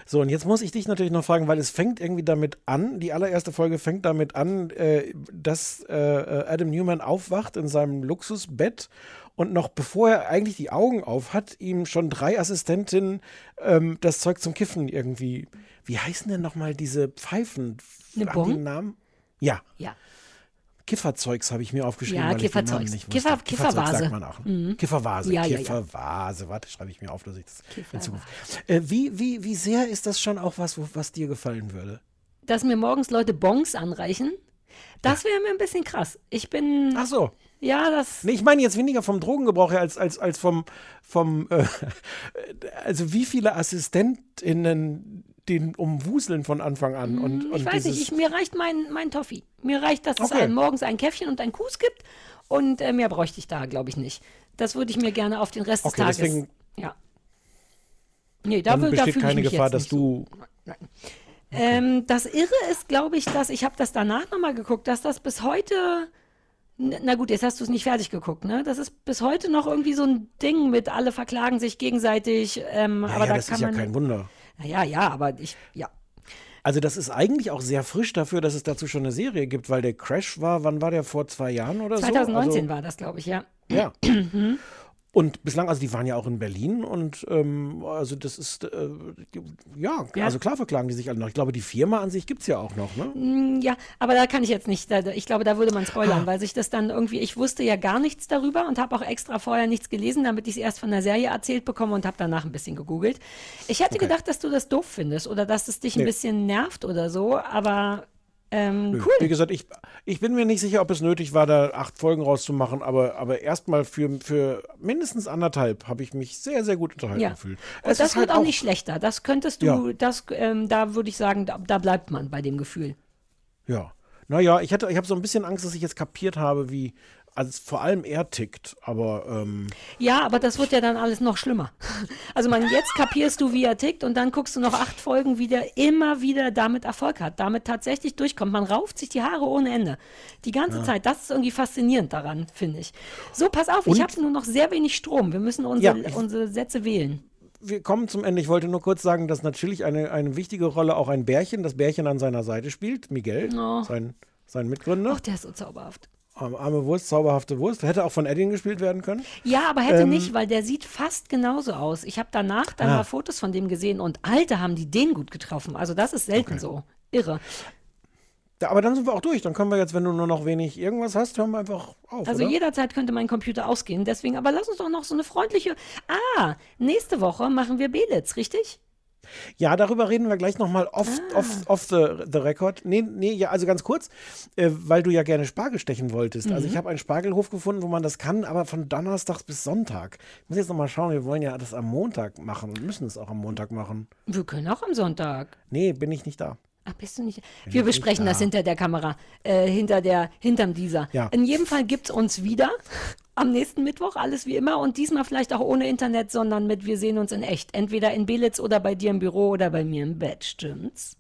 So, und jetzt muss ich dich natürlich noch fragen, weil es fängt irgendwie damit an, die allererste Folge fängt damit an, äh, dass äh, äh, Adam Newman aufwacht in seinem Luxusbett und noch bevor er eigentlich die Augen auf hat, ihm schon drei Assistentinnen ähm, das Zeug zum Kiffen irgendwie. Wie heißen denn nochmal diese Pfeifen? Eine Bong? Namen? Ja. Ja. Kifferzeugs habe ich mir aufgeschrieben, Ja, Kifferzeugs. Kiffer- Kiffervase. sagt man auch. Mhm. Kiffervase, Ja, ja, ja. Kiffervase. Warte, schreibe ich mir auf, dass ich das in Kiffervase. Zukunft. Äh, wie, wie, wie sehr ist das schon auch was, was dir gefallen würde? Dass mir morgens Leute Bongs anreichen, das wäre mir ein bisschen krass. Ich bin. Ach so. Ja, das. Nee, ich meine jetzt weniger vom Drogengebrauch her als, als, als vom, vom äh, also wie viele AssistentInnen den umwuseln von Anfang an. Und, und ich weiß nicht, ich, mir reicht mein, mein Toffee. Mir reicht, dass es Okay. ein, morgens ein Käffchen und ein Kuss gibt. Und äh, mehr bräuchte ich da, glaube ich, nicht. Das würde ich mir gerne auf den Rest Okay, des Tages. deswegen- ja. Nee, da, will, da besteht ich keine Gefahr, dass nicht so. du. Ähm, das Irre ist, glaube ich, dass ich habe das danach nochmal geguckt, dass das bis heute. Na gut, jetzt hast du es nicht fertig geguckt, ne? Das ist bis heute noch irgendwie so ein Ding mit alle verklagen sich gegenseitig. Ähm, Ja, aber ja, da das kann ist ja man. kein Wunder. Ja, ja, aber ich, ja. Also das ist eigentlich auch sehr frisch dafür, dass es dazu schon eine Serie gibt, weil der Crash war, wann war der, vor zwei Jahren oder so? 2019 also, war das, glaube ich, ja. Ja. Und bislang, also die waren ja auch in Berlin und ähm, also das ist, äh, ja, Ja. also klar verklagen die sich alle noch. Ich glaube, die Firma an sich gibt es ja auch noch, ne? Mm, Ja, aber da kann ich jetzt nicht, da, ich glaube, da würde man spoilern, weil sich das dann irgendwie, ich wusste ja gar nichts darüber und habe auch extra vorher nichts gelesen, damit ich es erst von der Serie erzählt bekomme und habe danach ein bisschen gegoogelt. Ich hätte Okay. gedacht, dass du das doof findest oder dass es dich ein Nee. bisschen nervt oder so, aber ähm, cool. Wie gesagt, ich, ich bin mir nicht sicher, ob es nötig war, da acht Folgen rauszumachen, aber, aber erstmal für, für mindestens anderthalb habe ich mich sehr, sehr gut unterhalten Ja. gefühlt. Und Es das wird halt auch nicht schlechter. Das könntest du, Ja. das, ähm, da würde ich sagen, da, da bleibt man bei dem Gefühl. Ja. Naja, ich, hatte- ich habe so ein bisschen Angst, dass ich jetzt kapiert habe, wie, also vor allem er tickt, aber ähm, Ja, aber das wird ja dann alles noch schlimmer. Also man, jetzt kapierst du, wie er tickt und dann guckst du noch acht Folgen, wie der immer wieder damit Erfolg hat, damit tatsächlich durchkommt. Man rauft sich die Haare ohne Ende. Die ganze Ja. Zeit. Das ist irgendwie faszinierend daran, finde ich. So, pass auf, Und- ich habe nur noch sehr wenig Strom. Wir müssen unsere, Ja, unsere Sätze wählen. wir kommen zum Ende. Ich wollte nur kurz sagen, dass natürlich eine, eine wichtige Rolle auch ein Bärchen, das Bärchen an seiner Seite spielt, Miguel, Oh. sein, sein Mitgründer. Ach, der ist so zauberhaft. Arme Wurst, zauberhafte Wurst. Hätte auch von Edding gespielt werden können. Ja, aber hätte Ähm, nicht, weil der sieht fast genauso aus. Ich habe danach dann Ah. mal Fotos von dem gesehen und Alter, haben die den gut getroffen. Also das ist selten so. Irre. Ja, aber dann sind wir auch durch. Dann können wir jetzt, wenn du nur noch wenig irgendwas hast, hören wir einfach auf. Also oder? jederzeit könnte mein Computer ausgehen. Deswegen, aber lass uns doch noch so eine freundliche. Ah, nächste Woche machen wir Belitz, richtig? Ja, darüber reden wir gleich nochmal off, Ah. off, off the, the record. Nee, nee, ja, also ganz kurz, äh, weil du ja gerne Spargel stechen wolltest. Also Mhm. ich habe einen Spargelhof gefunden, wo man das kann, aber von Donnerstags bis Sonntag. Ich muss jetzt nochmal schauen, wir wollen ja das am Montag machen und müssen es auch am Montag machen. Wir können auch am Sonntag. Nee, bin ich nicht da. Ach, bist du nicht? Bin Wir besprechen nicht das da. hinter der Kamera, äh, hinter der, hinterm dieser. Ja. In jedem Fall gibt's uns wieder am nächsten Mittwoch, alles wie immer und diesmal vielleicht auch ohne Internet, sondern mit wir sehen uns in echt. Entweder in Belitz oder bei dir im Büro oder bei mir im Bett, stimmt's?